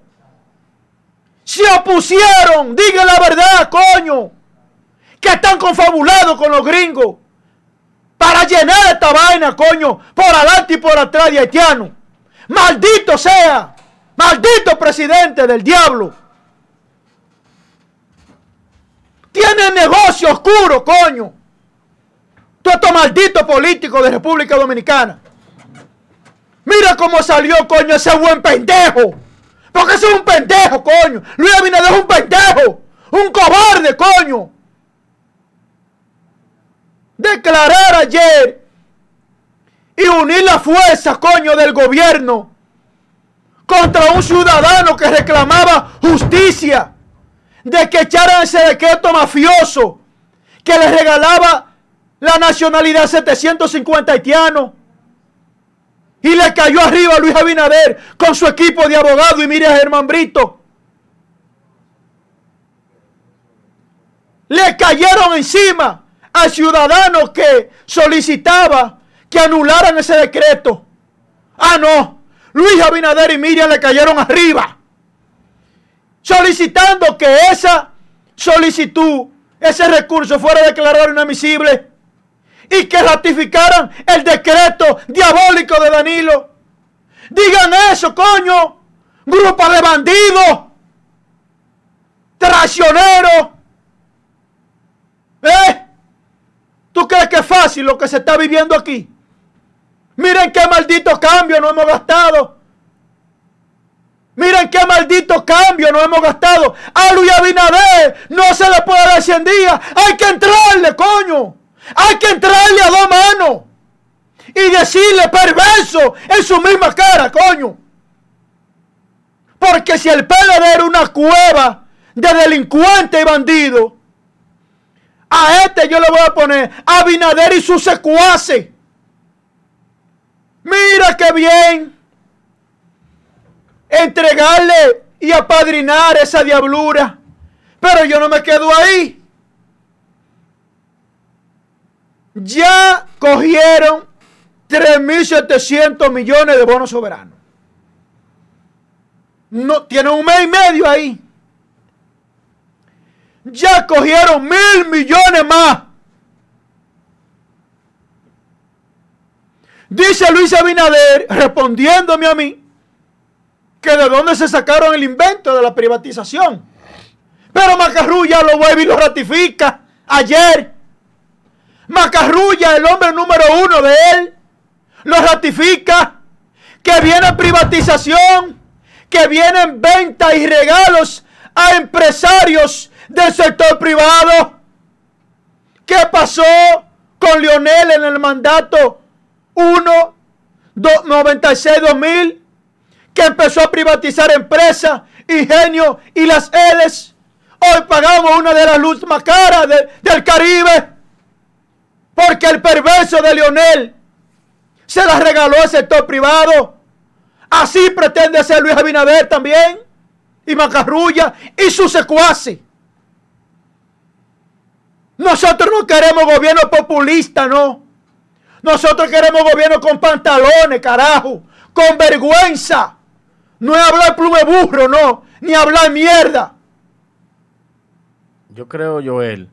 se opusieron, digan la verdad, coño, que están confabulados con los gringos para llenar esta vaina, coño, por adelante y por atrás de haitiano. Maldito sea, maldito presidente del diablo. Tiene negocio oscuro, coño. Todo estos malditos políticos de República Dominicana. Mira cómo salió, coño, ese buen pendejo. Porque ese es un pendejo, coño. Luis Abinader es un pendejo. Un cobarde, coño. Declarar ayer y unir la fuerza, coño, del gobierno contra un ciudadano que reclamaba justicia de que echaran ese decreto mafioso que le regalaba la nacionalidad a 750 haitianos. Y le cayó arriba a Luis Abinader con su equipo de abogados y mire a Germán Brito. Le cayeron encima al ciudadano que solicitaba que anularan ese decreto. Ah, no. Luis Abinader y Miriam le cayeron arriba. Solicitando que esa solicitud, ese recurso fuera declarado inadmisible y que ratificaran el decreto diabólico de Danilo. Digan eso, coño. Grupo de bandidos. Traicioneros. ¿Eh? ¿Tú crees que es fácil lo que se está viviendo aquí? Miren qué maldito cambio no hemos gastado. Miren qué maldito cambio no hemos gastado. A Luis Abinader no se le puede dar 100 días. Hay que entrarle, coño. Hay que entrarle a dos manos. Y decirle perverso en su misma cara, coño. Porque si el PLD era una cueva de delincuentes y bandidos, a este yo le voy a poner Abinader y sus secuaces. Mira qué bien entregarle y apadrinar esa diablura. Pero yo no me quedo ahí. Ya cogieron 3.700 millones de bonos soberanos. No, tienen un mes y medio ahí. Ya cogieron mil millones más. Dice Luis Abinader, respondiéndome a mí, que de dónde se sacaron el invento de la privatización. Pero Macarrulla lo vuelve y lo ratifica ayer. Macarrulla, el hombre número uno de él, lo ratifica. Que viene privatización, que vienen ventas y regalos a empresarios del sector privado. ¿Qué pasó con Lionel en el mandato 1, 96, 2000? Que empezó a privatizar empresas, ingenios y las EDES. Hoy pagamos una de las luces más caras del Caribe. Porque el perverso de Lionel se las regaló al sector privado. Así pretende ser Luis Abinader también. Y Macarrulla y su secuaces. Nosotros no queremos gobierno populista, no. Nosotros queremos gobierno con pantalones, carajo. Con vergüenza. No es hablar plume burro, no. Ni hablar mierda. Yo creo, Joel,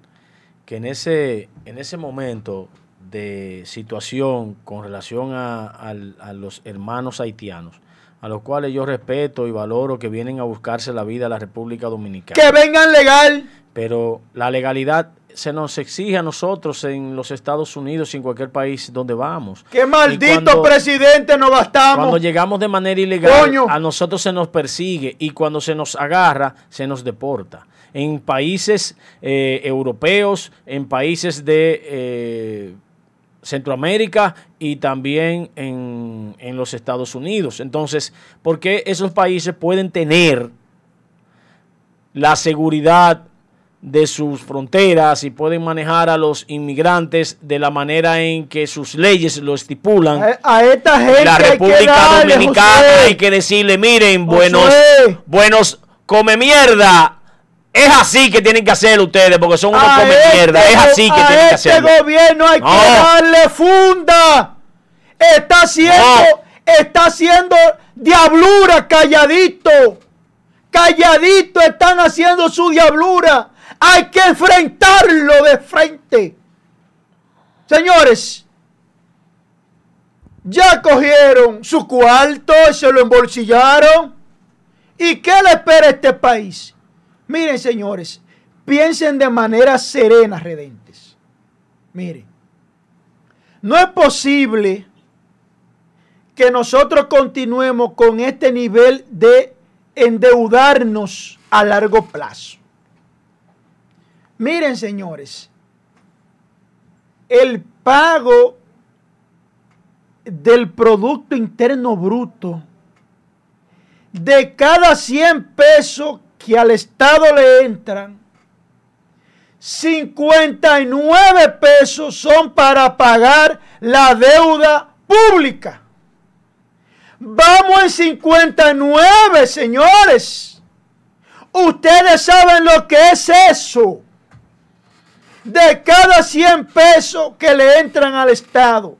que en ese, en ese momento de situación con relación a, a, los hermanos haitianos, a los cuales yo respeto y valoro que vienen a buscarse la vida a la República Dominicana. Que vengan legal. Pero la legalidad se nos exige a nosotros en los Estados Unidos y en cualquier país donde vamos. ¡Qué maldito cuando, presidente nos gastamos! Cuando llegamos de manera ilegal, Coño. a nosotros se nos persigue y cuando se nos agarra, se nos deporta. En países eh, europeos, en países de eh, Centroamérica y también en, en los Estados Unidos. Entonces, ¿por qué esos países pueden tener la seguridad de sus fronteras y pueden manejar a los inmigrantes de la manera en que sus leyes lo estipulan. A, a esta gente la República hay que darle, Dominicana José. hay que decirle, miren, José. buenos, buenos come mierda. Es así que tienen que hacerlo ustedes, porque son unos A come este mierda. Es así que tienen que este hacerlo. gobierno hay No. que darle funda. Está haciendo, No. está haciendo diablura calladito. Calladito están haciendo su diablura. Hay que enfrentarlo de frente. Señores, ya cogieron su cuarto y se lo embolsillaron. ¿Y qué le espera a este país? Miren, señores, piensen de manera serena, redentes. Miren, no es posible que nosotros continuemos con este nivel de endeudarnos a largo plazo. Miren, señores, el pago del Producto Interno Bruto de cada 100 pesos que al Estado le entran, 59 pesos son para pagar la deuda pública. Vamos en 59, señores. Ustedes saben lo que es eso. De cada 100 pesos que le entran al Estado,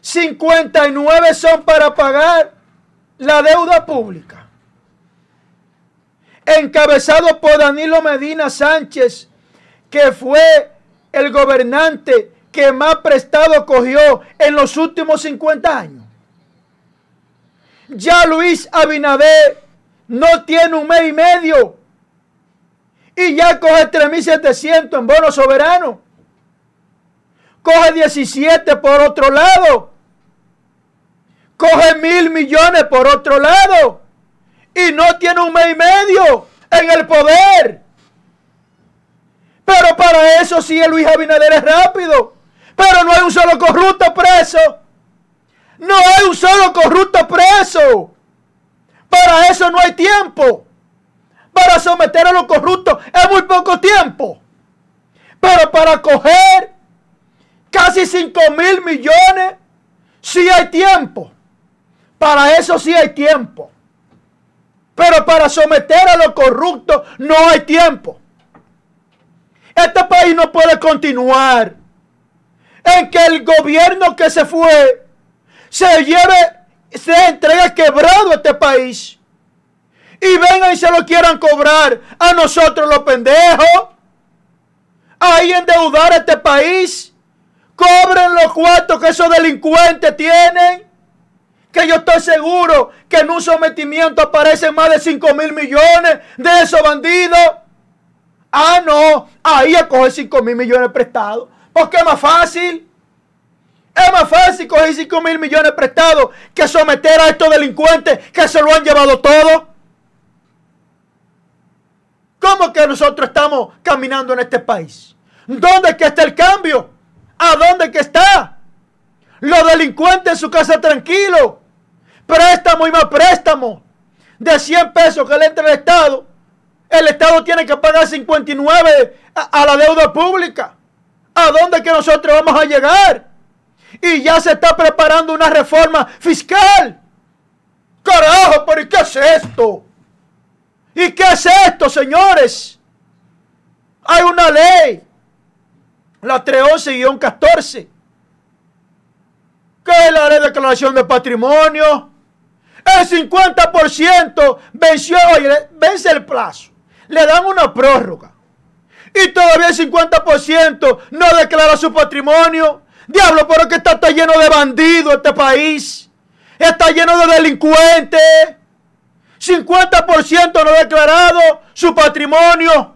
59 son para pagar la deuda pública. Encabezado por Danilo Medina Sánchez, que fue el gobernante que más prestado cogió en los últimos 50 años. Ya Luis Abinader no tiene un mes y medio y ya coge 3.700 en bono soberano. Coge 17 por otro lado coge mil millones por otro lado y no tiene un mes y medio en el poder. Pero para eso sí el Luis Abinader es rápido. Pero no hay un solo corrupto preso. No hay un solo corrupto preso. Para eso no hay tiempo. Para someter a los corruptos es muy poco tiempo. Pero para coger casi 5 mil millones, sí hay tiempo. Para eso sí hay tiempo. Pero para someter a los corruptos no hay tiempo. Este país no puede continuar en que el gobierno que se fue se lleve, se entregue quebrado a este país. Y vengan y se lo quieran cobrar a nosotros los pendejos. Ahí endeudar a este país. Cobren los cuartos que esos delincuentes tienen que yo estoy seguro que en un sometimiento aparecen más de 5 mil millones de esos bandidos. Ah, no, ahí a coger 5 mil millones prestados. Porque es más fácil. Es más fácil coger 5 mil millones prestados que someter a estos delincuentes que se lo han llevado todo. ¿Cómo que nosotros estamos caminando en este país? ¿Dónde que está el cambio? ¿A dónde que está? Los delincuentes en su casa tranquilo préstamo y más préstamo de 100 pesos que le entra el Estado, el Estado tiene que pagar 59 a, la deuda pública. ¿A dónde que nosotros vamos a llegar? Y ya se está preparando una reforma fiscal. Carajo, pero ¿y qué es esto? ¿Y qué es esto, señores? Hay una ley, la 311-14, que es la ley de declaración de patrimonio, el 50% venció, oye, vence el plazo. Le dan una prórroga. Y todavía el 50% no declara su patrimonio. Diablo, pero que está, está lleno de bandidos este país. Está lleno de delincuentes. 50% no declarado su patrimonio.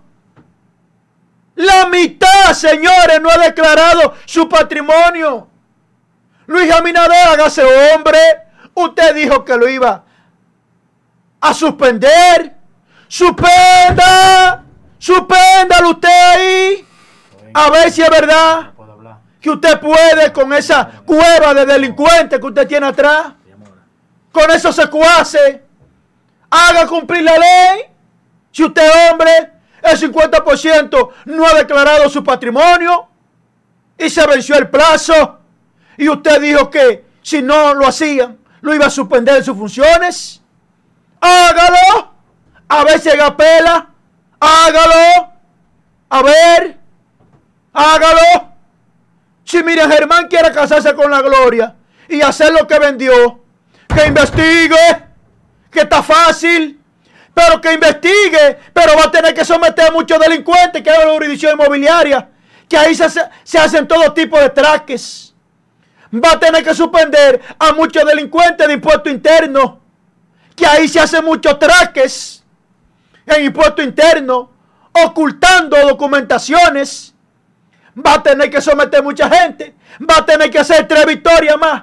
La mitad, señores, no ha declarado su patrimonio. Luis Aminadera, hágase hombre. Usted dijo que lo iba a suspender. Suspenda. Suspéndalo usted ahí. A ver si es verdad que usted puede con esa cueva de delincuentes que usted tiene atrás. Con eso se cuace. Haga cumplir la ley. Si usted hombre, el 50% no ha declarado su patrimonio y se venció el plazo. Y usted dijo que si no lo hacían, lo iba a suspender sus funciones. Hágalo. A ver si haga pela. Hágalo. A ver. Hágalo. Si Miriam Germán quiere casarse con la gloria y hacer lo que vendió, que investigue, que está fácil, pero que investigue, pero va a tener que someter a muchos delincuentes que hay la jurisdicción inmobiliaria, que ahí se, se hacen todo tipo de traques. va a tener que suspender a muchos delincuentes de impuesto interno, que ahí se hacen muchos traques en impuesto interno, ocultando documentaciones. Va a tener que someter mucha gente, va a tener que hacer tres victorias más.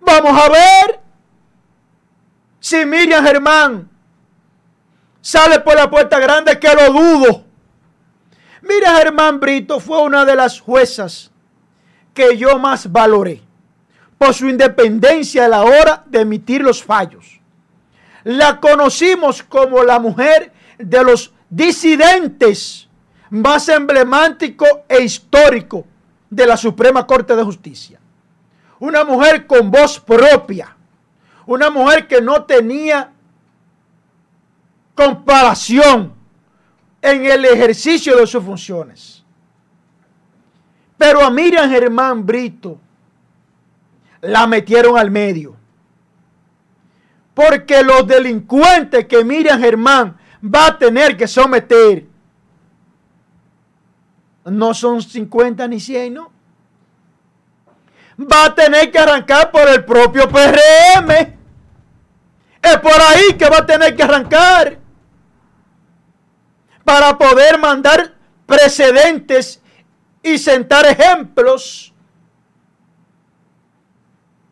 Vamos a ver si Miriam Germán sale por la puerta grande, que lo dudo. Miriam Germán Brito fue una de las juezas que yo más valoré por su independencia a la hora de emitir los fallos. La conocimos como la mujer de los disidentes más emblemático e histórico de la Suprema Corte de Justicia. Una mujer con voz propia. Una mujer que no tenía comparación en el ejercicio de sus funciones. Pero a Miriam Germán Brito la metieron al medio. Porque los delincuentes que Miriam Germán va a tener que someter no son 50 ni 100, ¿no? Va a tener que arrancar por el propio PRM. Es por ahí que va a tener que arrancar para poder mandar precedentes y sentar ejemplos.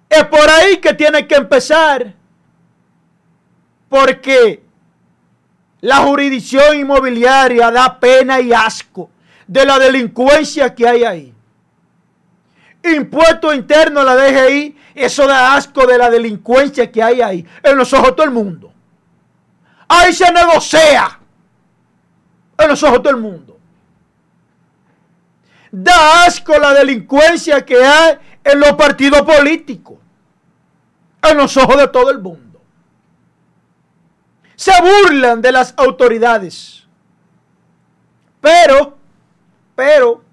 Es por ahí que tiene que empezar. Porque la jurisdicción inmobiliaria da pena y asco de la delincuencia que hay ahí. Impuesto interno a la DGI, eso da asco de la delincuencia que hay ahí, en los ojos de todo el mundo. Ahí se negocia en los ojos de todo el mundo. Da asco la delincuencia que hay en los partidos políticos, en los ojos de todo el mundo. Se burlan de las autoridades. Pero, pero,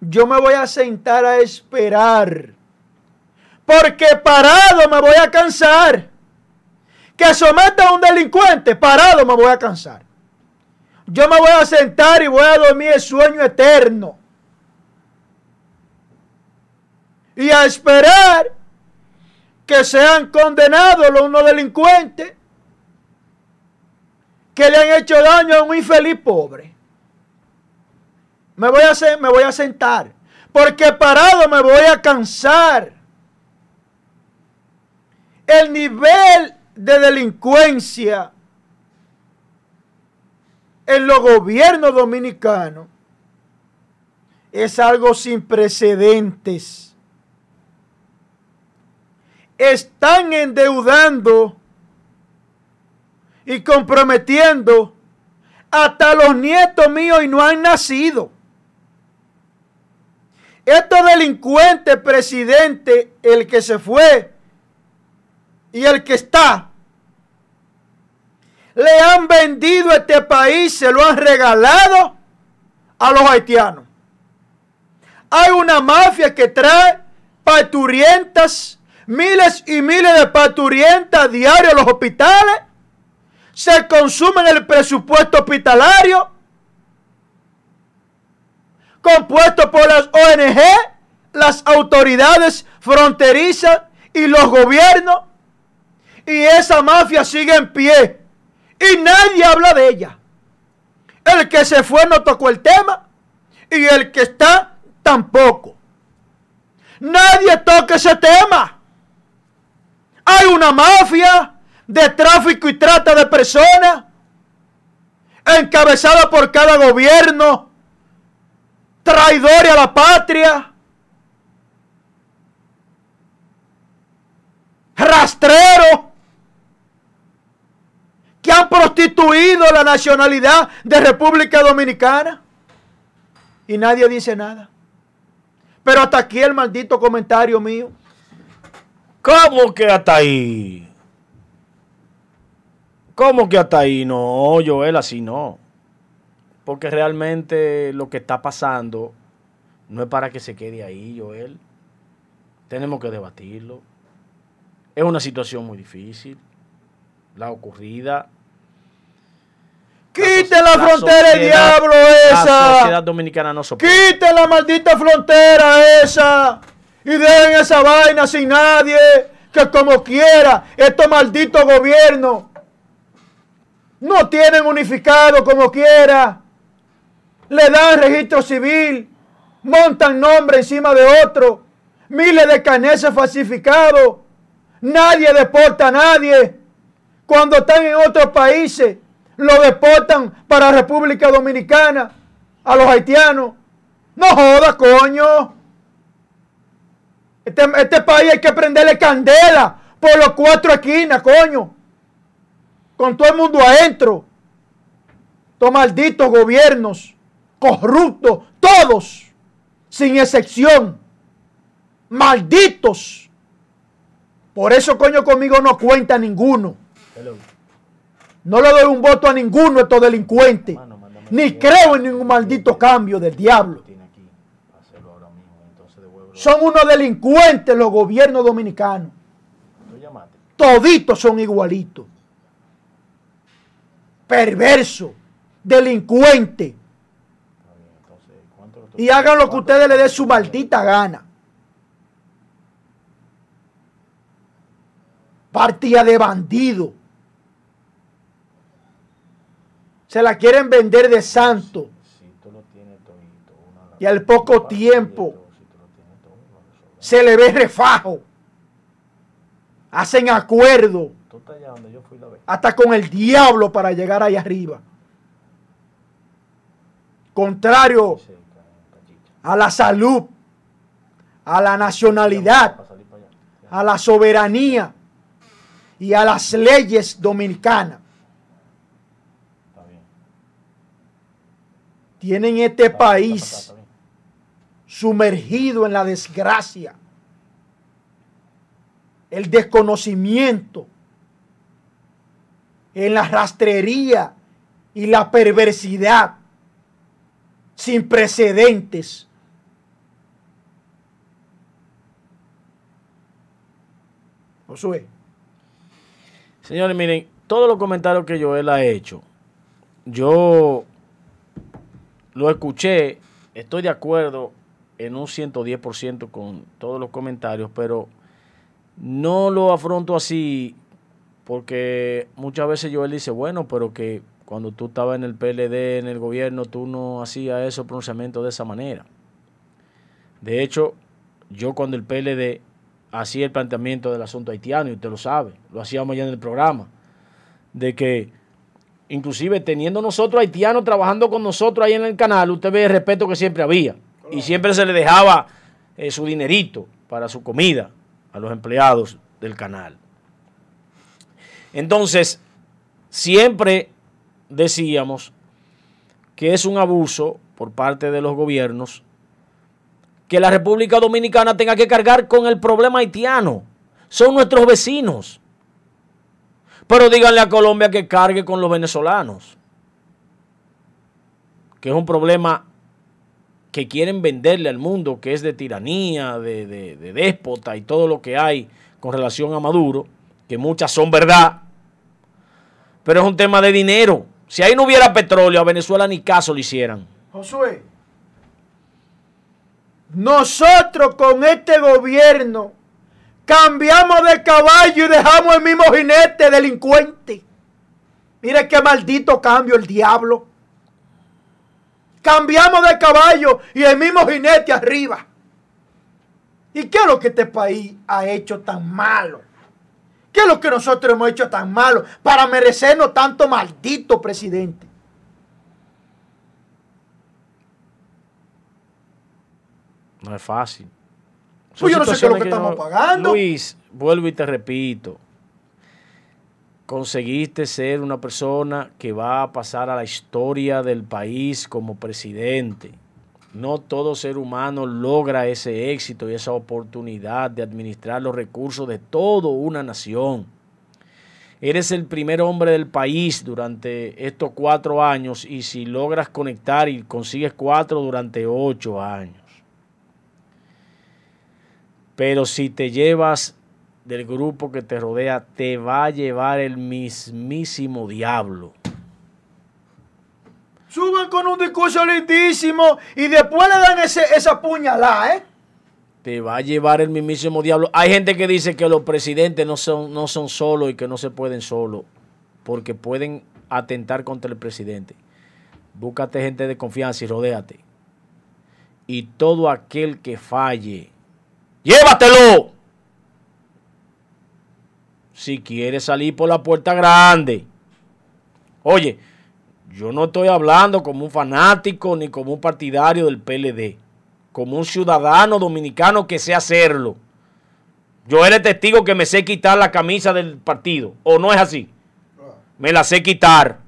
yo me voy a sentar a esperar. Porque parado me voy a cansar. Que someta a un delincuente, parado me voy a cansar. Yo me voy a sentar y voy a dormir el sueño eterno. Y a esperar que sean condenados los unos delincuentes que le han hecho daño a un infeliz pobre. Me voy a, me voy a sentar. Porque parado me voy a cansar. El nivel de delincuencia en los gobiernos dominicanos es algo sin precedentes. Están endeudando y comprometiendo hasta los nietos míos y no han nacido. Estos delincuentes, presidente, el que se fue y el que está, le han vendido este país, se lo han regalado a los haitianos. Hay una mafia que trae parturientas, miles y miles de parturientas diarios a los hospitales. Se consumen el presupuesto hospitalario compuesto por las ONG, las autoridades fronterizas y los gobiernos. Y esa mafia sigue en pie. Y nadie habla de ella. El que se fue no tocó el tema. Y el que está tampoco. Nadie toca ese tema. Hay una mafia de tráfico y trata de personas encabezada por cada gobierno traidores a la patria, rastreros que han prostituido la nacionalidad de República Dominicana y nadie dice nada. Pero hasta aquí el maldito comentario mío. ¿Cómo que hasta ahí? ¿Cómo que hasta ahí? No, Joel, así no. Porque realmente lo que está pasando no es para que se quede ahí, Joel. Tenemos que debatirlo. Es una situación muy difícil. La ocurrida. Quiten la frontera, el diablo La esa. sociedad dominicana no soporta. Quiten la maldita frontera esa. Y dejen esa vaina sin nadie. Que como quiera, estos malditos gobiernos no tienen unificado como quiera. Le dan registro civil. Montan nombre encima de otro. Miles de carneses falsificados. Nadie deporta a nadie. Cuando están en otros países, lo deportan para República Dominicana a los haitianos. No jodas, coño. Este, este país hay que prenderle candela por los cuatro esquinas, coño. Con todo el mundo adentro. Estos malditos gobiernos corruptos, todos, sin excepción. Malditos. Por eso, coño, conmigo no cuenta ninguno. No le doy un voto a ninguno de estos delincuentes. Mano, Ni creo en ningún maldito cambio del diablo. Son unos delincuentes los gobiernos dominicanos. Toditos son igualitos. Perverso. Delincuente. Está bien, entonces, ¿cuánto tú- Y hagan lo que ustedes les dé su maldita gana. Partida de bandido. Se la quieren vender de santo. Y al poco tiempo se le ve refajo. Hacen acuerdo. Hasta con el diablo para llegar ahí arriba. Contrario. A la salud, a la nacionalidad, a la soberanía y a las leyes dominicanas. Tienen este país sumergido en la desgracia, el desconocimiento, en la rastrería y la perversidad sin precedentes. Señores, miren, todos los comentarios que Joel ha hecho, yo lo escuché, estoy de acuerdo en un 110% con todos los comentarios, pero no lo afronto así porque muchas veces Joel dice, bueno, pero que cuando tú estabas en el PLD, en el gobierno, tú no hacías esos pronunciamientos de esa manera. De hecho, yo cuando el PLD hacía el planteamiento del asunto haitiano, y usted lo sabe, lo hacíamos ya en el programa, de que inclusive teniendo nosotros haitianos trabajando con nosotros ahí en el canal, usted ve el respeto que siempre había. Y siempre se le dejaba eh, su dinerito para su comida a los empleados del canal. Entonces, siempre decíamos que es un abuso por parte de los gobiernos que la República Dominicana tenga que cargar con el problema haitiano. Son nuestros vecinos. Pero díganle a Colombia que cargue con los venezolanos. Que es un problema que quieren venderle al mundo, que es de tiranía, de, de, de déspota y todo lo que hay con relación a Maduro, que muchas son verdad. Pero es un tema de dinero. Si ahí no hubiera petróleo, a Venezuela ni caso le hicieran. Josué, nosotros con este gobierno cambiamos de caballo y dejamos el mismo jinete delincuente. Mire qué maldito cambio el diablo. Cambiamos de caballo y el mismo jinete arriba. ¿Y qué es lo que este país ha hecho tan malo? ¿Qué es lo que nosotros hemos hecho tan malo para merecernos tanto maldito presidente? No es fácil. Pues yo no sé qué es lo que estamos pagando. Luis, vuelvo y te repito. Conseguiste ser una persona que va a pasar a la historia del país como presidente. No todo ser humano logra ese éxito y esa oportunidad de administrar los recursos de toda una nación. Eres el primer hombre del país durante estos cuatro años y si logras conectar y consigues cuatro durante ocho años. Pero si te llevas del grupo que te rodea, te va a llevar el mismísimo diablo. Suben con un discurso lindísimo y después le dan ese, esa puñalada, ¿eh? Te va a llevar el mismísimo diablo. Hay gente que dice que los presidentes no son, no son solos y que no se pueden solos porque pueden atentar contra el presidente. Búscate gente de confianza y rodéate. Y todo aquel que falle, llévatelo. Si quiere salir por la puerta grande. Oye, yo no estoy hablando como un fanático ni como un partidario del PLD como un ciudadano dominicano que sé hacerlo. Yo era testigo que me sé quitar la camisa del partido, ¿o no es así? Me la sé quitar.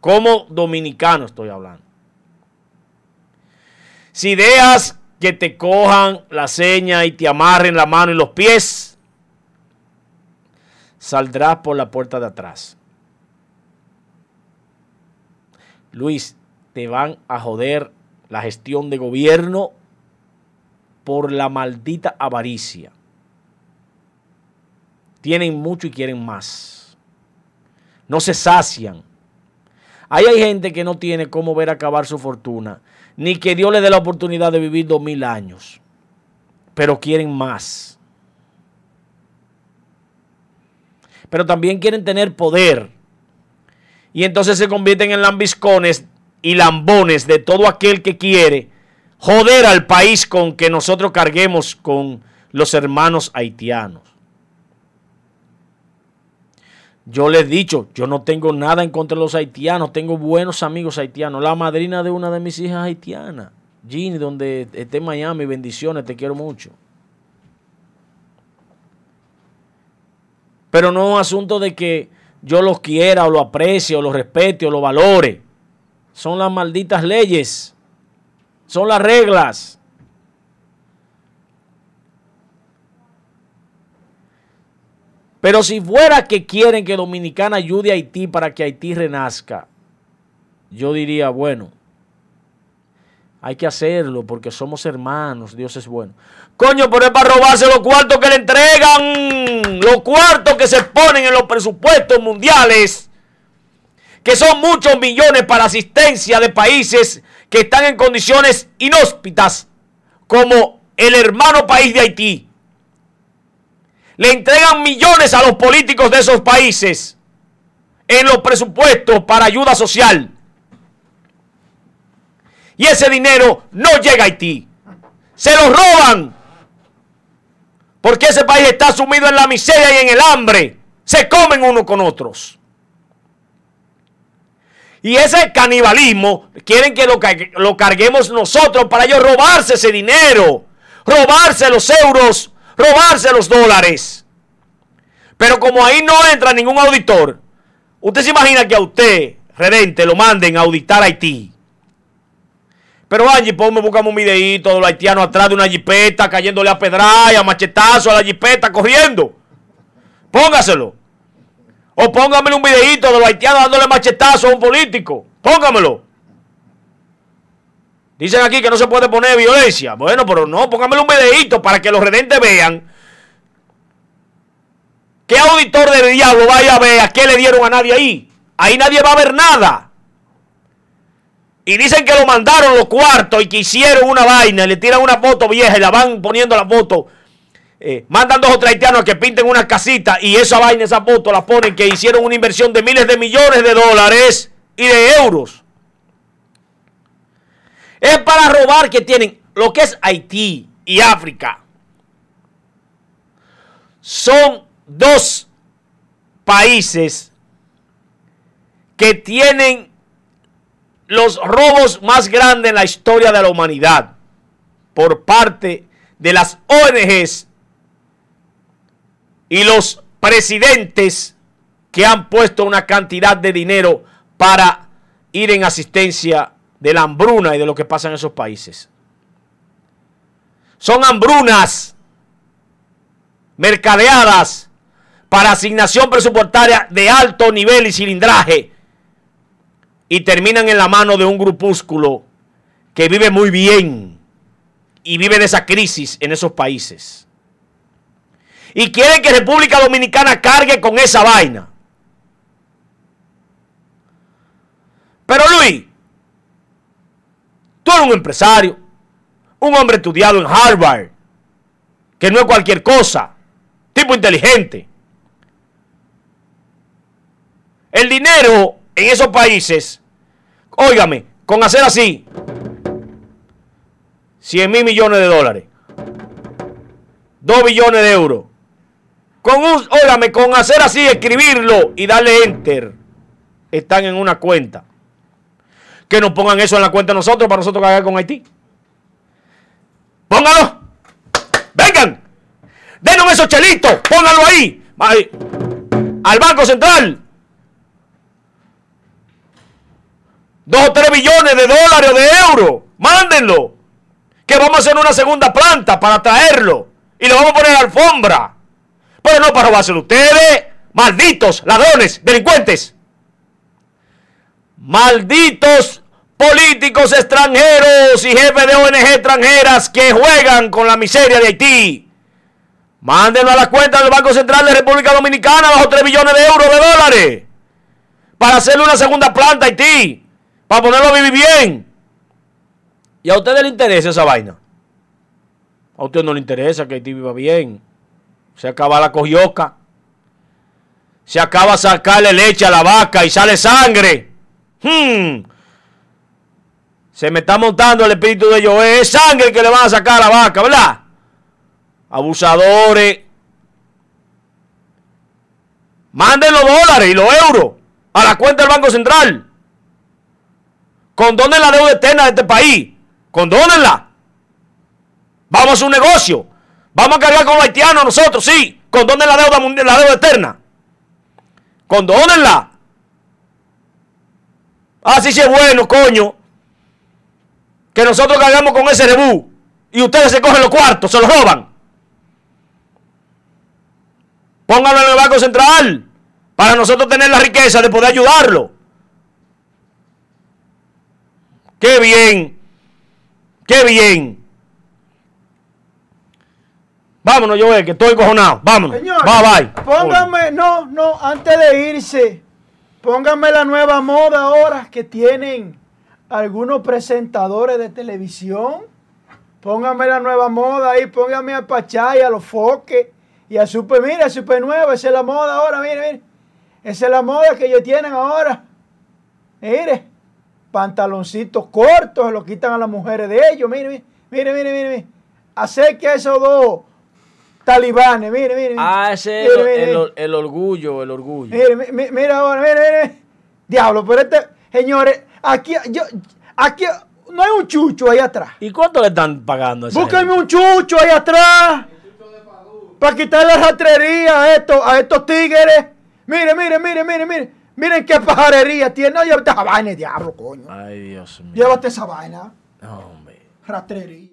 Como dominicano estoy hablando. Si dejas que te cojan la seña y te amarren la mano y los pies, saldrás por la puerta de atrás. Luis, te van a joder la gestión de gobierno por la maldita avaricia. Tienen mucho y quieren más. No se sacian. Ahí hay gente que no tiene cómo ver acabar su fortuna, ni que Dios le dé la oportunidad de vivir dos mil años, pero quieren más. Pero también quieren tener poder. Y entonces se convierten en lambiscones y lambones de todo aquel que quiere joder al país con que nosotros carguemos con los hermanos haitianos. Yo les he dicho, yo no tengo nada en contra de los haitianos, tengo buenos amigos haitianos. La madrina de una de mis hijas haitiana, Ginny, donde esté en Miami, bendiciones, te quiero mucho. Pero no es un asunto de que yo los quiera o lo aprecie o lo respete o lo valore son las malditas leyes, son las reglas. Pero si fuera que quieren que Dominicana ayude a Haití para que Haití renazca, yo diría, bueno, hay que hacerlo porque somos hermanos, Dios es bueno. Coño, pero es para robarse los cuartos que le entregan, los cuartos que se ponen en los presupuestos mundiales que son muchos millones para asistencia de países que están en condiciones inhóspitas, como el hermano país de Haití. Le entregan millones a los políticos de esos países en los presupuestos para ayuda social. Y ese dinero no llega a Haití. Se lo roban. Porque ese país está sumido en la miseria y en el hambre. Se comen unos con otros. Y ese canibalismo quieren que lo, carguemos nosotros para ellos robarse ese dinero, robarse los euros, robarse los dólares. Pero como ahí no entra ningún auditor, usted se imagina que a usted, redente, lo manden a auditar Haití. Pero Angie, ponme, buscamos un videíto de los haitianos atrás de una jipeta, cayéndole a pedra a machetazo a la jipeta, corriendo. Póngaselo. O póngamelo un videito de los haitianos dándole machetazo a un político. Póngamelo. Dicen aquí que no se puede poner violencia. Bueno, pero no, póngamelo un videito para que los redentes vean. ¿Qué auditor del diablo vaya a ver a qué le dieron a nadie ahí? Ahí nadie va a ver nada. Y dicen que lo mandaron los cuartos y que hicieron una vaina, le tiran una foto vieja y la van poniendo la foto eh, mandan dos o tres haitianos que pinten una casita y esa vaina, esa foto la ponen que hicieron una inversión de miles de millones de dólares y de euros. Es para robar que tienen lo que es Haití y África. Son dos países que tienen los robos más grandes en la historia de la humanidad por parte de las ONGs y los presidentes que han puesto una cantidad de dinero para ir en asistencia de la hambruna y de lo que pasa en esos países. Son hambrunas mercadeadas para asignación presupuestaria de alto nivel y cilindraje y terminan en la mano de un grupúsculo que vive muy bien y vive en esa crisis en esos países y quieren que República Dominicana cargue con esa vaina. Pero Luis, Tú eres un empresario, un hombre estudiado en Harvard, que no es cualquier cosa, tipo inteligente. El dinero en esos países, óigame, con hacer así, 100 mil millones de dólares, 2 billones de euros, con un, óigame, con hacer así, escribirlo y darle enter, están en una cuenta. Que nos pongan eso en la cuenta nosotros para nosotros cagar con Haití. Póngalo. Vengan. Denos esos chelitos. Pónganlo ahí. ahí. Al Banco Central. Dos o tres billones de dólares o de euros. Mándenlo. Que vamos a hacer una segunda planta para traerlo. Y le vamos a poner alfombra. Pero no para robárselo ustedes. Malditos ladrones, delincuentes. Malditos políticos extranjeros y jefes de ONG extranjeras que juegan con la miseria de Haití. Mándenlo a la cuenta del Banco Central de República Dominicana bajo 3 billones de euros de dólares. Para hacerle una segunda planta a Haití. Para ponerlo a vivir bien. ¿Y a ustedes les interesa esa vaina? A ustedes no les interesa que Haití viva bien. Se acaba la cogioca. Se acaba sacarle leche a la vaca y sale sangre. Hmm. Se me está montando el espíritu de ellos. Es sangre que le van a sacar a la vaca, ¿verdad? Abusadores. Manden los dólares y los euros a la cuenta del Banco Central. Condonen la deuda eterna de este país. Condónenla. Vamos a hacer un negocio. Vamos a cargar con los haitianos nosotros, sí. Condonen la deuda la deuda eterna. Condónenla. Así sí es bueno, coño. Que nosotros cargamos con ese rebú. Y ustedes se cogen los cuartos, se los roban. Pónganlo en el Banco Central. Para nosotros tener la riqueza de poder ayudarlo. Qué bien. Qué bien. Vámonos, yo que estoy cojonado. Vámonos. Señor, bye bye. Póngame, no, no, antes de irse, póngame la nueva moda ahora que tienen algunos presentadores de televisión. Póngame la nueva moda ahí, póngame a Pachay, a los foques y a Super, mira, Super Nueva, esa es la moda ahora, mire, mire. Esa es la moda que ellos tienen ahora. Mire, pantaloncitos cortos, se lo quitan a las mujeres de ellos, mire, mire, mire, mire, mire. mire. Acerque a esos dos talibanes, mire, mire. mire. Ah, ese es Mire, el, mire, el- mire. el orgullo, el orgullo. Mire, mi- mi- mira ahora, mire, mire. Diablo, pero este, señores, aquí, yo, aquí no hay un chucho ahí atrás. ¿Y cuánto le están pagando a Búsquenme un chucho ahí atrás. Para quitar la rastrería a estos, a estos tigres. Mire, mire, mire, mire, mire. Miren qué pajarería tiene. No, llévate esa vaina, diablo, coño. Ay, Dios mío. Llévate esa vaina. No, hombre. Rastrería.